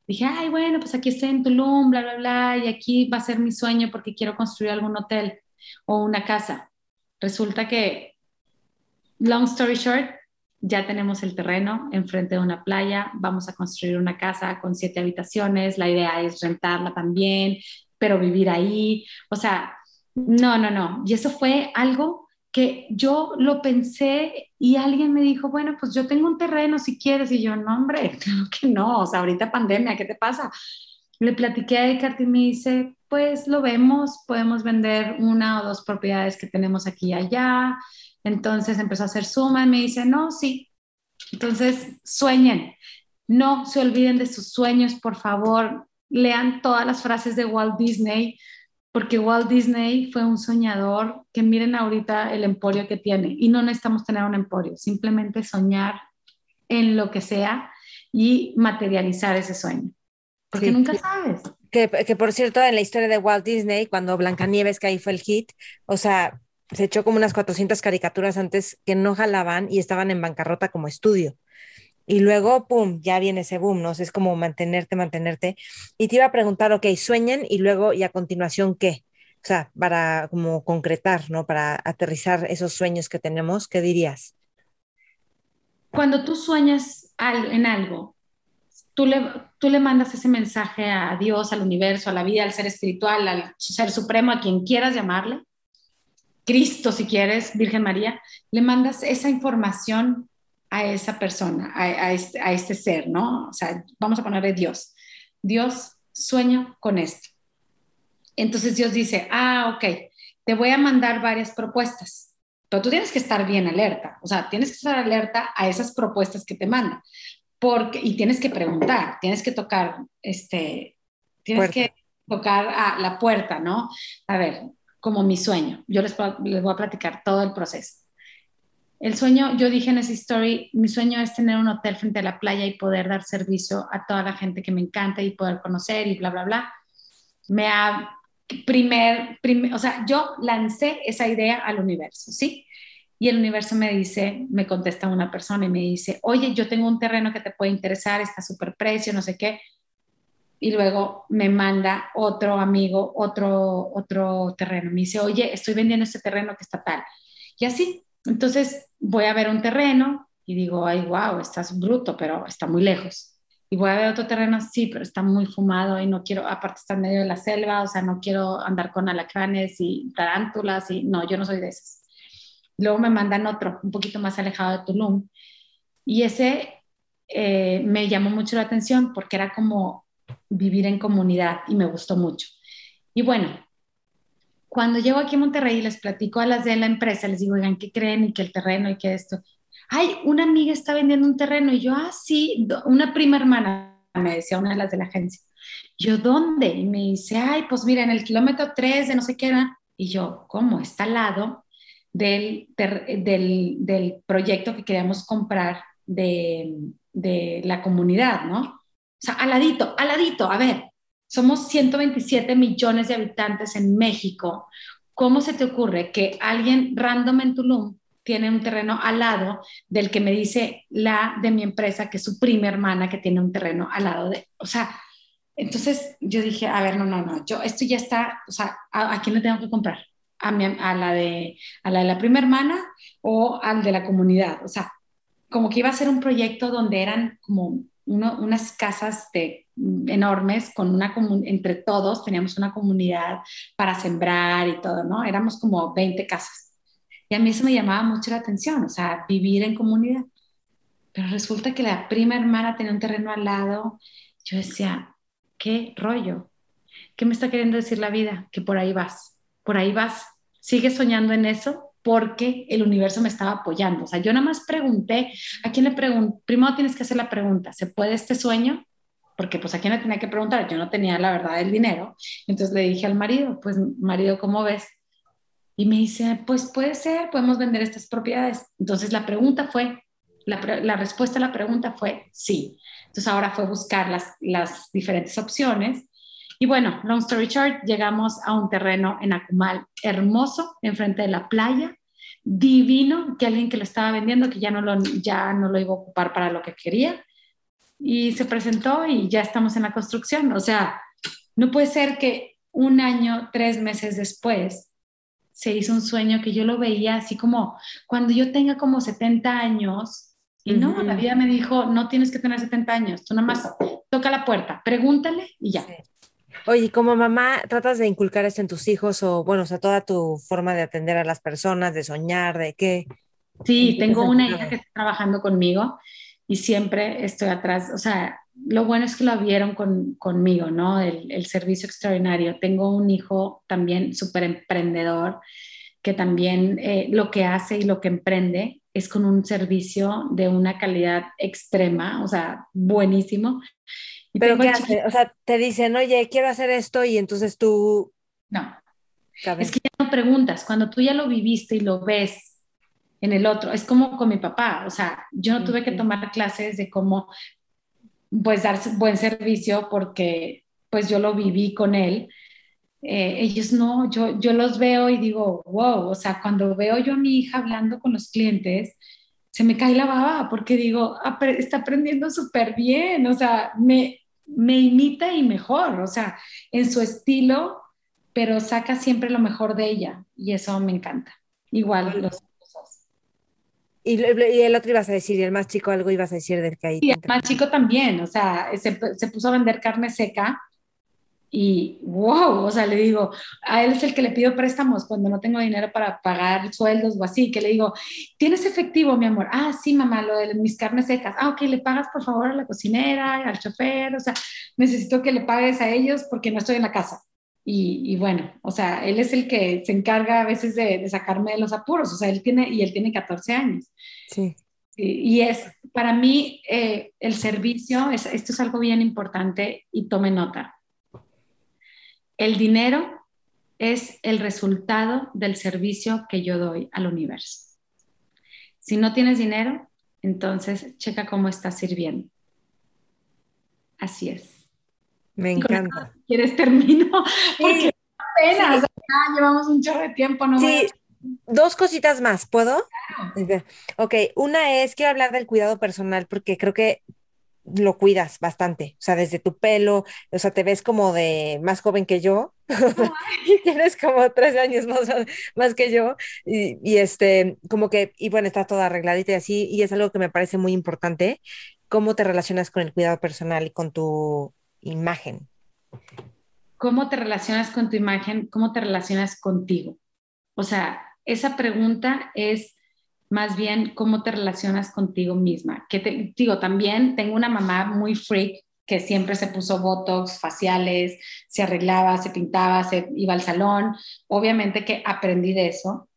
dije, ay, bueno, pues aquí estoy en Tulum, bla, bla, bla, y aquí va a ser mi sueño porque quiero construir algún hotel o una casa. Resulta que, long story short, ya tenemos el terreno enfrente de una playa, vamos a construir una casa con siete habitaciones, la idea es rentarla también, pero vivir ahí, o sea, no, no, no. Y eso fue algo que yo lo pensé y alguien me dijo, bueno, pues yo tengo un terreno si quieres. Y yo, no, hombre, que no, o sea, ahorita pandemia, ¿qué te pasa? Le platiqué a Eckhart y me dice, pues lo vemos, podemos vender una o dos propiedades que tenemos aquí y allá. Entonces empezó a hacer suma y me dice, no, sí. Entonces, sueñen, no se olviden de sus sueños, por favor, lean todas las frases de Walt Disney porque Walt Disney fue un soñador que miren ahorita el emporio que tiene y no necesitamos tener un emporio, simplemente soñar en lo que sea y materializar ese sueño, porque nunca sabes. Que, que, por cierto, en la historia de Walt Disney, cuando Blancanieves, que ahí fue el hit, o sea, se echó como unas 400 caricaturas antes que no jalaban y estaban en bancarrota como estudio. Y luego, pum, ya viene ese boom, ¿no? es como mantenerte, mantenerte. Y te iba a preguntar, ok, sueñen y luego, y a continuación, ¿qué? O sea, para como concretar, ¿no? Para aterrizar esos sueños que tenemos, ¿qué dirías? Cuando tú sueñas en algo, tú le, tú le mandas ese mensaje a Dios, al universo, a la vida, al ser espiritual, al ser supremo, a quien quieras llamarle, Cristo si quieres, Virgen María, le mandas esa información a esa persona, a, este, a, este, ser, ¿no? O sea, vamos a ponerle Dios. Dios, sueño con esto. Entonces Dios dice, ah, ok, te voy a mandar varias propuestas, pero tú tienes que estar bien alerta, o sea, tienes que estar alerta a esas propuestas que te mandan, porque, y tienes que preguntar, tienes que tocar, este, tienes que tocar a la puerta, ¿no? A ver, como mi sueño, yo les, les voy a platicar todo el proceso. El sueño, yo dije en esa story, mi sueño es tener un hotel frente a la playa y poder dar servicio a toda la gente que me encanta y poder conocer y bla, bla, bla. Me ha, primer, primer, o sea, yo lancé esa idea al universo, ¿sí? Y el universo me dice, me contesta una persona y me dice, oye, yo tengo un terreno que te puede interesar, está súper precio, no sé qué. Y luego me manda otro amigo, otro, otro terreno. Me dice, oye, estoy vendiendo este terreno que está tal. Y así, entonces voy a ver un terreno y digo, ay, wow, estás bruto, pero está muy lejos. Y voy a ver otro terreno, sí, pero está muy fumado y no quiero, aparte está en medio de la selva, o sea, no quiero andar con alacranes y tarántulas y no, yo no soy de esas. Luego me mandan otro, un poquito más alejado de Tulum. Y ese eh, me llamó mucho la atención porque era como vivir en comunidad y me gustó mucho. Y bueno, cuando llego aquí a Monterrey y les platico a las de la empresa, les digo, oigan, ¿qué creen? Y que el terreno y que esto. Ay, una amiga está vendiendo un terreno. Y yo, ah, sí, una prima hermana, me decía una de las de la agencia. Yo, ¿dónde? Y me dice, ay, pues mira, en el kilómetro 3 de no sé qué era. Y yo, ¿cómo? Está al lado del, del, del proyecto que queríamos comprar de, de la comunidad, ¿no? O sea, al ladito, al ladito, a ver, somos 127 millones de habitantes en México. ¿Cómo se te ocurre que alguien random en Tulum tiene un terreno al lado del que me dice la de mi empresa, que es su prima hermana, que tiene un terreno al lado de, o sea, entonces yo dije, a ver, no, no, no, yo esto ya está, o sea, ¿a, quién le tengo que comprar? ¿A, a, la de, a la de la prima hermana o al de la comunidad? O sea, como que iba a ser un proyecto donde eran como unas casas de, enormes con una entre todos teníamos una comunidad para sembrar y todo, ¿no? Éramos como 20 casas. Y a mí eso me llamaba mucho la atención, o sea, vivir en comunidad. Pero resulta que la prima hermana tenía un terreno al lado. Yo decía, ¿qué rollo? ¿Qué me está queriendo decir la vida? Que por ahí vas, por ahí vas. ¿Sigues soñando en eso? porque el universo me estaba apoyando. O sea, yo nada más pregunté, ¿a quién le pregunto? Primero tienes que hacer la pregunta, ¿se puede este sueño? Porque pues a quién le tenía que preguntar, yo no tenía la verdad del dinero. Entonces le dije al marido, pues marido, ¿cómo ves? Y me dice, pues puede ser, podemos vender estas propiedades. Entonces la pregunta fue, la, la respuesta a la pregunta fue sí. Entonces ahora fue buscar las, las diferentes opciones y bueno, long story short, llegamos a un terreno en Acumal hermoso, enfrente de la playa, divino, que alguien que lo estaba vendiendo, que ya no lo, ya no lo iba a ocupar para lo que quería, y se presentó y ya estamos en la construcción. O sea, no puede ser que un año, tres meses después, se hizo un sueño que yo lo veía así como cuando yo tenga como 70 años, y no, la vida me dijo, no tienes que tener 70 años, tú nada más toca la puerta, pregúntale y ya. Oye, como mamá, ¿tratas de inculcar esto en tus hijos o, bueno, o sea, toda tu forma de atender a las personas, de soñar, de qué? Sí, tengo una hija que está trabajando conmigo y siempre estoy atrás, o sea, lo bueno es que lo vieron con, conmigo, ¿no? El, servicio extraordinario. Tengo un hijo también súper emprendedor que también eh, lo que hace y lo que emprende es con un servicio de una calidad extrema, o sea, buenísimo. ¿Pero qué hace? O sea, te dicen, oye, quiero hacer esto y entonces tú... No. Es que ya no preguntas, cuando tú ya lo viviste y lo ves en el otro, es como con mi papá, o sea, yo no tuve que tomar clases de cómo, pues, dar buen servicio porque, pues, yo lo viví con él. Eh, ellos no, yo, yo los veo y digo, wow, o sea, cuando veo yo a mi hija hablando con los clientes, se me cae la baba porque digo, está aprendiendo súper bien, o sea, me, me imita y mejor, o sea, en su estilo, pero saca siempre lo mejor de ella y eso me encanta. Igual los y, y, el otro ibas a decir, y el más chico algo ibas a decir del que ahí. Sí, el más chico también, o sea, se, se, puso a vender carne seca y wow, o sea, le digo, a él es el que le pido préstamos cuando no tengo dinero para pagar sueldos o así, que le digo, ¿tienes efectivo, mi amor? Ah, sí, mamá, lo de mis carnes secas. Ah, ok, le pagas por favor a la cocinera, al chofer, o sea, necesito que le pagues a ellos porque no estoy en la casa. Y, bueno, o sea, él es el que se encarga a veces de, sacarme de los apuros, o sea, él tiene, y él tiene 14 años. Sí. Y, es, para mí, eh, el servicio, es, esto es algo bien importante y tome nota el dinero es el resultado del servicio que yo doy al universo. Si no tienes dinero, entonces checa cómo estás sirviendo. Así es. Me encanta. ¿Quieres termino? Porque apenas llevamos un chorro de tiempo. No sí, dos cositas más, ¿puedo? Ok, una es, quiero hablar del cuidado personal porque creo que lo cuidas bastante, o sea, desde tu pelo, o sea, te ves como de más joven que yo, tienes como tres años más, más que yo, y, este, como que, y bueno, está toda arregladita y así, y es algo que me parece muy importante, cómo te relacionas con el cuidado personal y con tu imagen. ¿Cómo te relacionas con tu imagen? ¿Cómo te relacionas contigo? O sea, esa pregunta es más bien cómo te relacionas contigo misma. Que te digo, también tengo una mamá muy freak que siempre se puso botox, faciales, se arreglaba, se pintaba, se iba al salón. Obviamente que aprendí de eso,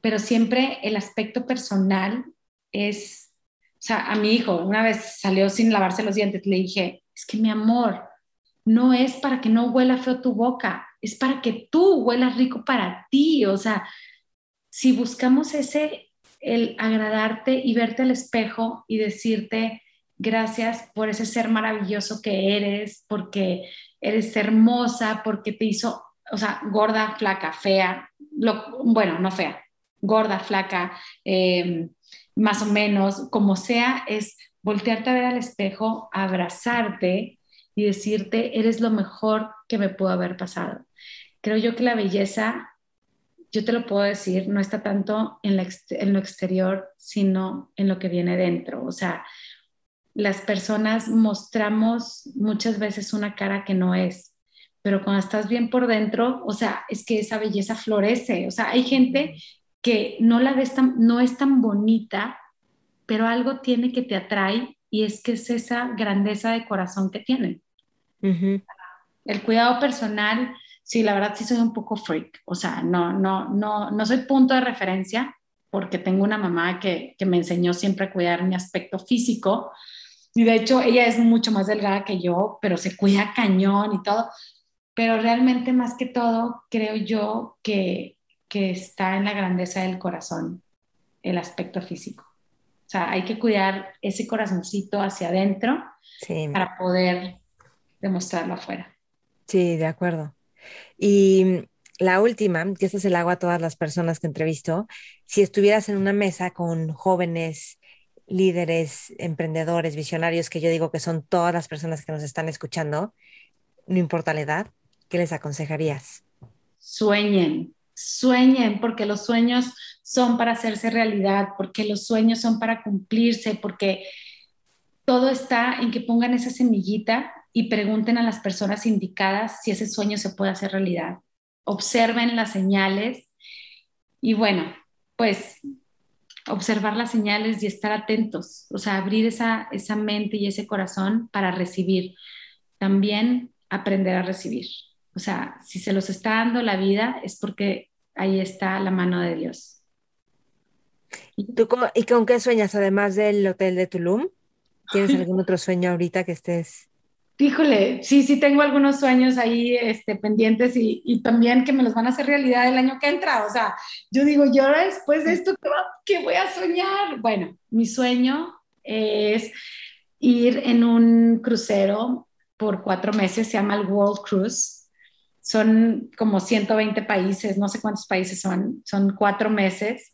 pero siempre el aspecto personal es, o sea, a mi hijo una vez salió sin lavarse los dientes, le dije, es que mi amor, no es para que no huela feo tu boca, es para que tú huelas rico para ti, o sea, si buscamos ese el agradarte y verte al espejo y decirte gracias por ese ser maravilloso que eres, porque eres hermosa, porque te hizo, o sea, gorda, flaca, fea, lo, bueno, no fea, gorda, flaca, em, más o menos, como sea, es voltearte a ver al espejo, abrazarte y decirte, eres lo mejor que me pudo haber pasado. Creo yo que la belleza yo te lo puedo decir, no está tanto en, lo exterior, sino en lo que viene dentro. O sea, las personas mostramos muchas veces una cara que no es, pero cuando estás bien por dentro, o sea, es que esa belleza florece. O sea, hay gente que no la ves tan, no es tan bonita, pero algo tiene que te atrae y es que es esa grandeza de corazón que tienen. El cuidado personal sí, la verdad sí soy un poco freak, o sea, no, no, no, no soy punto de referencia porque tengo una mamá que, que me enseñó siempre a cuidar mi aspecto físico y de hecho ella es mucho más delgada que yo, pero se cuida cañón y todo, pero realmente más que todo creo yo que, que está en la grandeza del corazón el aspecto físico. O sea, hay que cuidar ese corazoncito hacia adentro para poder demostrarlo afuera. Sí, de acuerdo. Y la última, que esta se la hago a todas las personas que entrevisto, si estuvieras en una mesa con jóvenes líderes, emprendedores, visionarios, que yo digo que son todas las personas que nos están escuchando, no importa la edad, ¿qué les aconsejarías? Sueñen, sueñen, porque los sueños son para hacerse realidad, porque los sueños son para cumplirse, porque todo está en que pongan esa semillita y pregunten a las personas indicadas si ese sueño se puede hacer realidad. Observen las señales y bueno, pues observar las señales y estar atentos, o sea, abrir esa, esa mente y ese corazón para recibir. También aprender a recibir. O sea, si se los está dando la vida es porque ahí está la mano de Dios. ¿Y, tú, ¿Y con qué sueñas además del hotel de Tulum? ¿Tienes algún otro sueño ahorita que estés? Híjole, sí, sí tengo algunos sueños ahí este, pendientes y, y, también que me los van a hacer realidad el año que entra. O sea, yo digo, yo después de esto, ¿qué voy a soñar? Bueno, mi sueño es ir en un crucero por cuatro meses, se llama el World Cruise. Son como 120 países, no sé cuántos países son, son cuatro meses.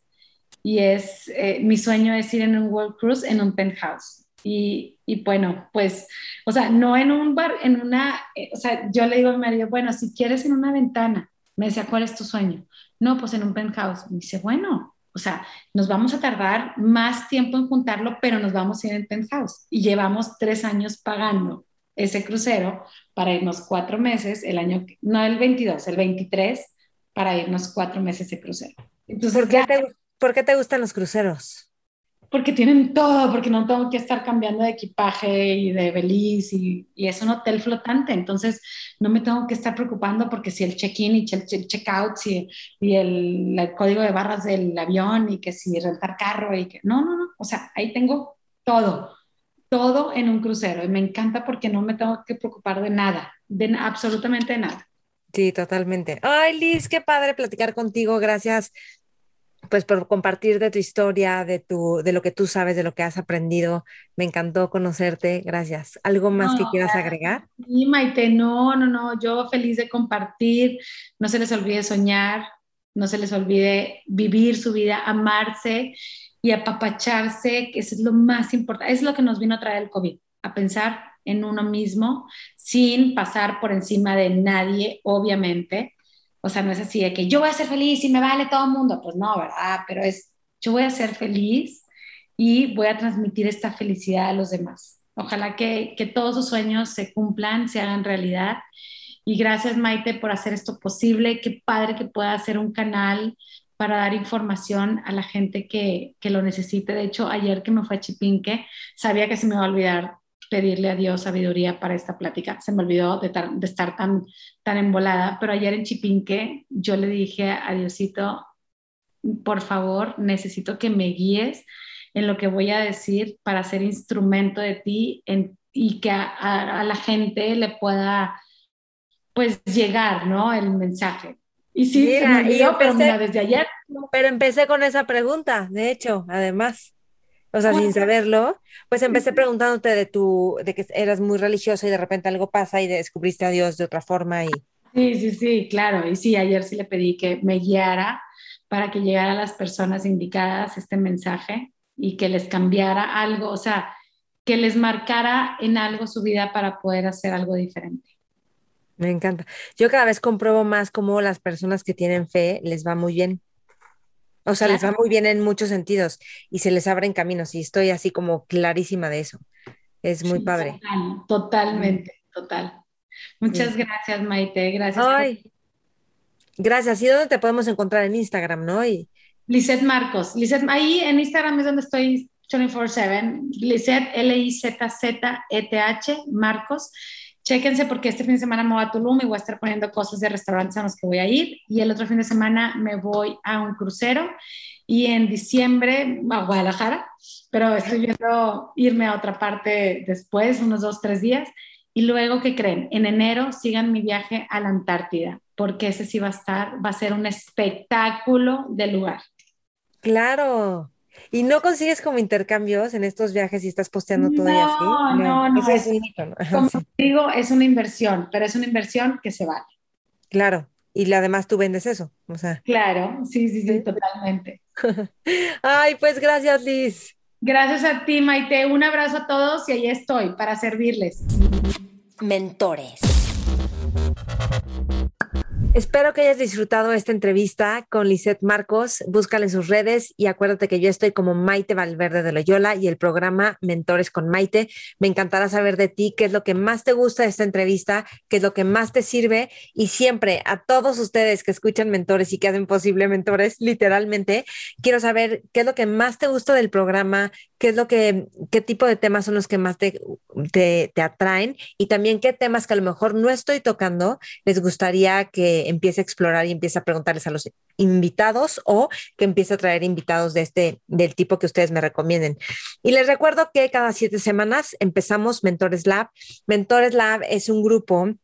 Y es, eh, mi sueño es ir en un World Cruise en un penthouse. Y, y, bueno, pues, o sea, no en un bar, en una, eh, o sea, yo le digo a mi marido, bueno, si quieres en una ventana, me decía, ¿cuál es tu sueño? No, pues en un penthouse. Me dice, bueno, o sea, nos vamos a tardar más tiempo en juntarlo, pero nos vamos a ir en penthouse. Y llevamos tres años pagando ese crucero para irnos cuatro meses, el año, no el 22, el 23, para irnos cuatro meses de crucero. Entonces, ¿Por, qué te, ¿Por qué te gustan los cruceros? porque tienen todo, porque no tengo que estar cambiando de equipaje y de beliz y, y, es un hotel flotante, entonces no me tengo que estar preocupando porque si el check-in y el check-out y, y el, el, código de barras del avión y que si rentar carro y que no, no, no, o sea, ahí tengo todo todo en un crucero y me encanta porque no me tengo que preocupar de nada, de absolutamente nada. Sí, totalmente. Ay, Liz, qué padre platicar contigo. Gracias pues por compartir de tu historia, de tu de lo que tú sabes, de lo que has aprendido. Me encantó conocerte. Gracias. ¿Algo más que quieras agregar? Sí, Maite, no, no, no, yo feliz de compartir. No se les olvide soñar, no se les olvide vivir su vida, amarse y apapacharse, que eso es lo más importante, es lo que nos vino a traer el COVID, a pensar en uno mismo sin pasar por encima de nadie, obviamente. O sea, no es así de que yo voy a ser feliz y me vale todo el mundo, pues no, ¿verdad? Pero es, yo voy a ser feliz y voy a transmitir esta felicidad a los demás. Ojalá que, que todos sus sueños se cumplan, se hagan realidad. Y gracias, Maite, por hacer esto posible. Qué padre que pueda hacer un canal para dar información a la gente que, que, lo necesite. De hecho, ayer que me fue a Chipinque, sabía que se me iba a olvidar pedirle a Dios sabiduría para esta plática. Se me olvidó de, de estar tan, tan embolada, pero ayer en Chipinque yo le dije a Diosito, por favor, necesito que me guíes en lo que voy a decir para ser instrumento de ti en, y que a, a, a la gente le pueda pues llegar, ¿no? El mensaje. Y sí, mira, y yo, pero mira, desde ayer. Pero empecé con esa pregunta, de hecho, además. O sea, sin saberlo, pues empecé preguntándote de tu, de que eras muy religiosa y de repente algo pasa y descubriste a Dios de otra forma y. Sí, sí, sí, claro. Y sí, ayer sí le pedí que me guiara para que llegara a las personas indicadas este mensaje y que les cambiara algo, o sea, que les marcara en algo su vida para poder hacer algo diferente. Me encanta. Yo cada vez compruebo más cómo las personas que tienen fe les va muy bien. O sea, les va muy bien en muchos sentidos y se les abren caminos y estoy así como clarísima de eso. Es muy padre. totalmente, total. Muchas gracias, Maite. Gracias. Ay, Gracias. ¿Y dónde te podemos encontrar en Instagram, no? Y... Lizeth Marcos. Lizeth, ahí en Instagram es donde estoy 24-7. Lizeth, L-I-Z-Z-E-T-H, Marcos. Chéquense porque este fin de semana me voy a Tulum y voy a estar poniendo cosas de restaurantes a los que voy a ir. Y el otro fin de semana me voy a un crucero y en diciembre a Guadalajara, pero estoy viendo irme a otra parte después, unos dos, tres días. Y luego, ¿qué creen? En enero sigan mi viaje a la Antártida, porque ese sí va a estar, va a ser un espectáculo de lugar. Claro. ¿Y no consigues como intercambios en estos viajes y estás posteando todo y así? No, no, no. Es, Como digo, es una inversión, pero es una inversión que se vale. Claro. Y además tú vendes eso, o sea. Claro, sí, sí, sí, totalmente. Ay, pues gracias, Liz. Gracias a ti, Maite. Un abrazo a todos y ahí estoy para servirles. Mentores. Espero que hayas disfrutado esta entrevista con Lisette Marcos. Búscala en sus redes y acuérdate que yo estoy como Maite Valverde de Loyola y el programa Mentores con Maite. Me encantará saber de ti qué es lo que más te gusta de esta entrevista, qué es lo que más te sirve y siempre a todos ustedes que escuchan Mentores y que hacen posible Mentores, literalmente, quiero saber qué es lo que más te gusta del programa, qué es lo que, qué tipo de temas son los que más te, te, te atraen y también qué temas que a lo mejor no estoy tocando les gustaría que empiece a explorar y empiece a preguntarles a los invitados o que empiece a traer invitados de este, del tipo que ustedes me recomienden. Y les recuerdo que cada siete semanas empezamos Mentores Lab. Mentores Lab es un grupo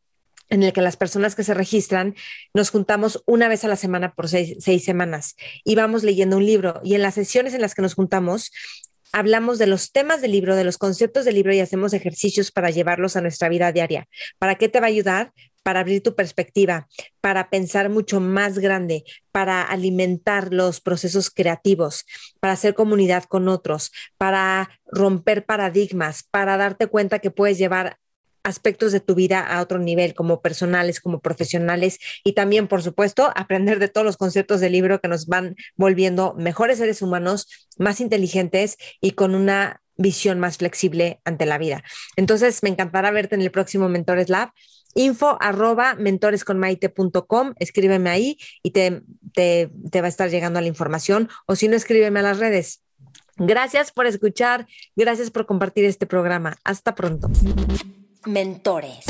en el que las personas que se registran nos juntamos una vez a la semana por seis, seis, semanas y vamos leyendo un libro. Y en las sesiones en las que nos juntamos, hablamos de los temas del libro, de los conceptos del libro y hacemos ejercicios para llevarlos a nuestra vida diaria. ¿Para qué te va a ayudar? para abrir tu perspectiva, para pensar mucho más grande, para alimentar los procesos creativos, para hacer comunidad con otros, para romper paradigmas, para darte cuenta que puedes llevar aspectos de tu vida a otro nivel, como personales, como profesionales, y también, por supuesto, aprender de todos los conceptos del libro que nos van volviendo mejores seres humanos, más inteligentes y con una visión más flexible ante la vida. Entonces, me encantará verte en el próximo Mentores Lab info arroba mentoresconmaite.com, escríbeme ahí y te, te, te va a estar llegando la información o si no, escríbeme a las redes. Gracias por escuchar, gracias por compartir este programa. Hasta pronto. Mentores.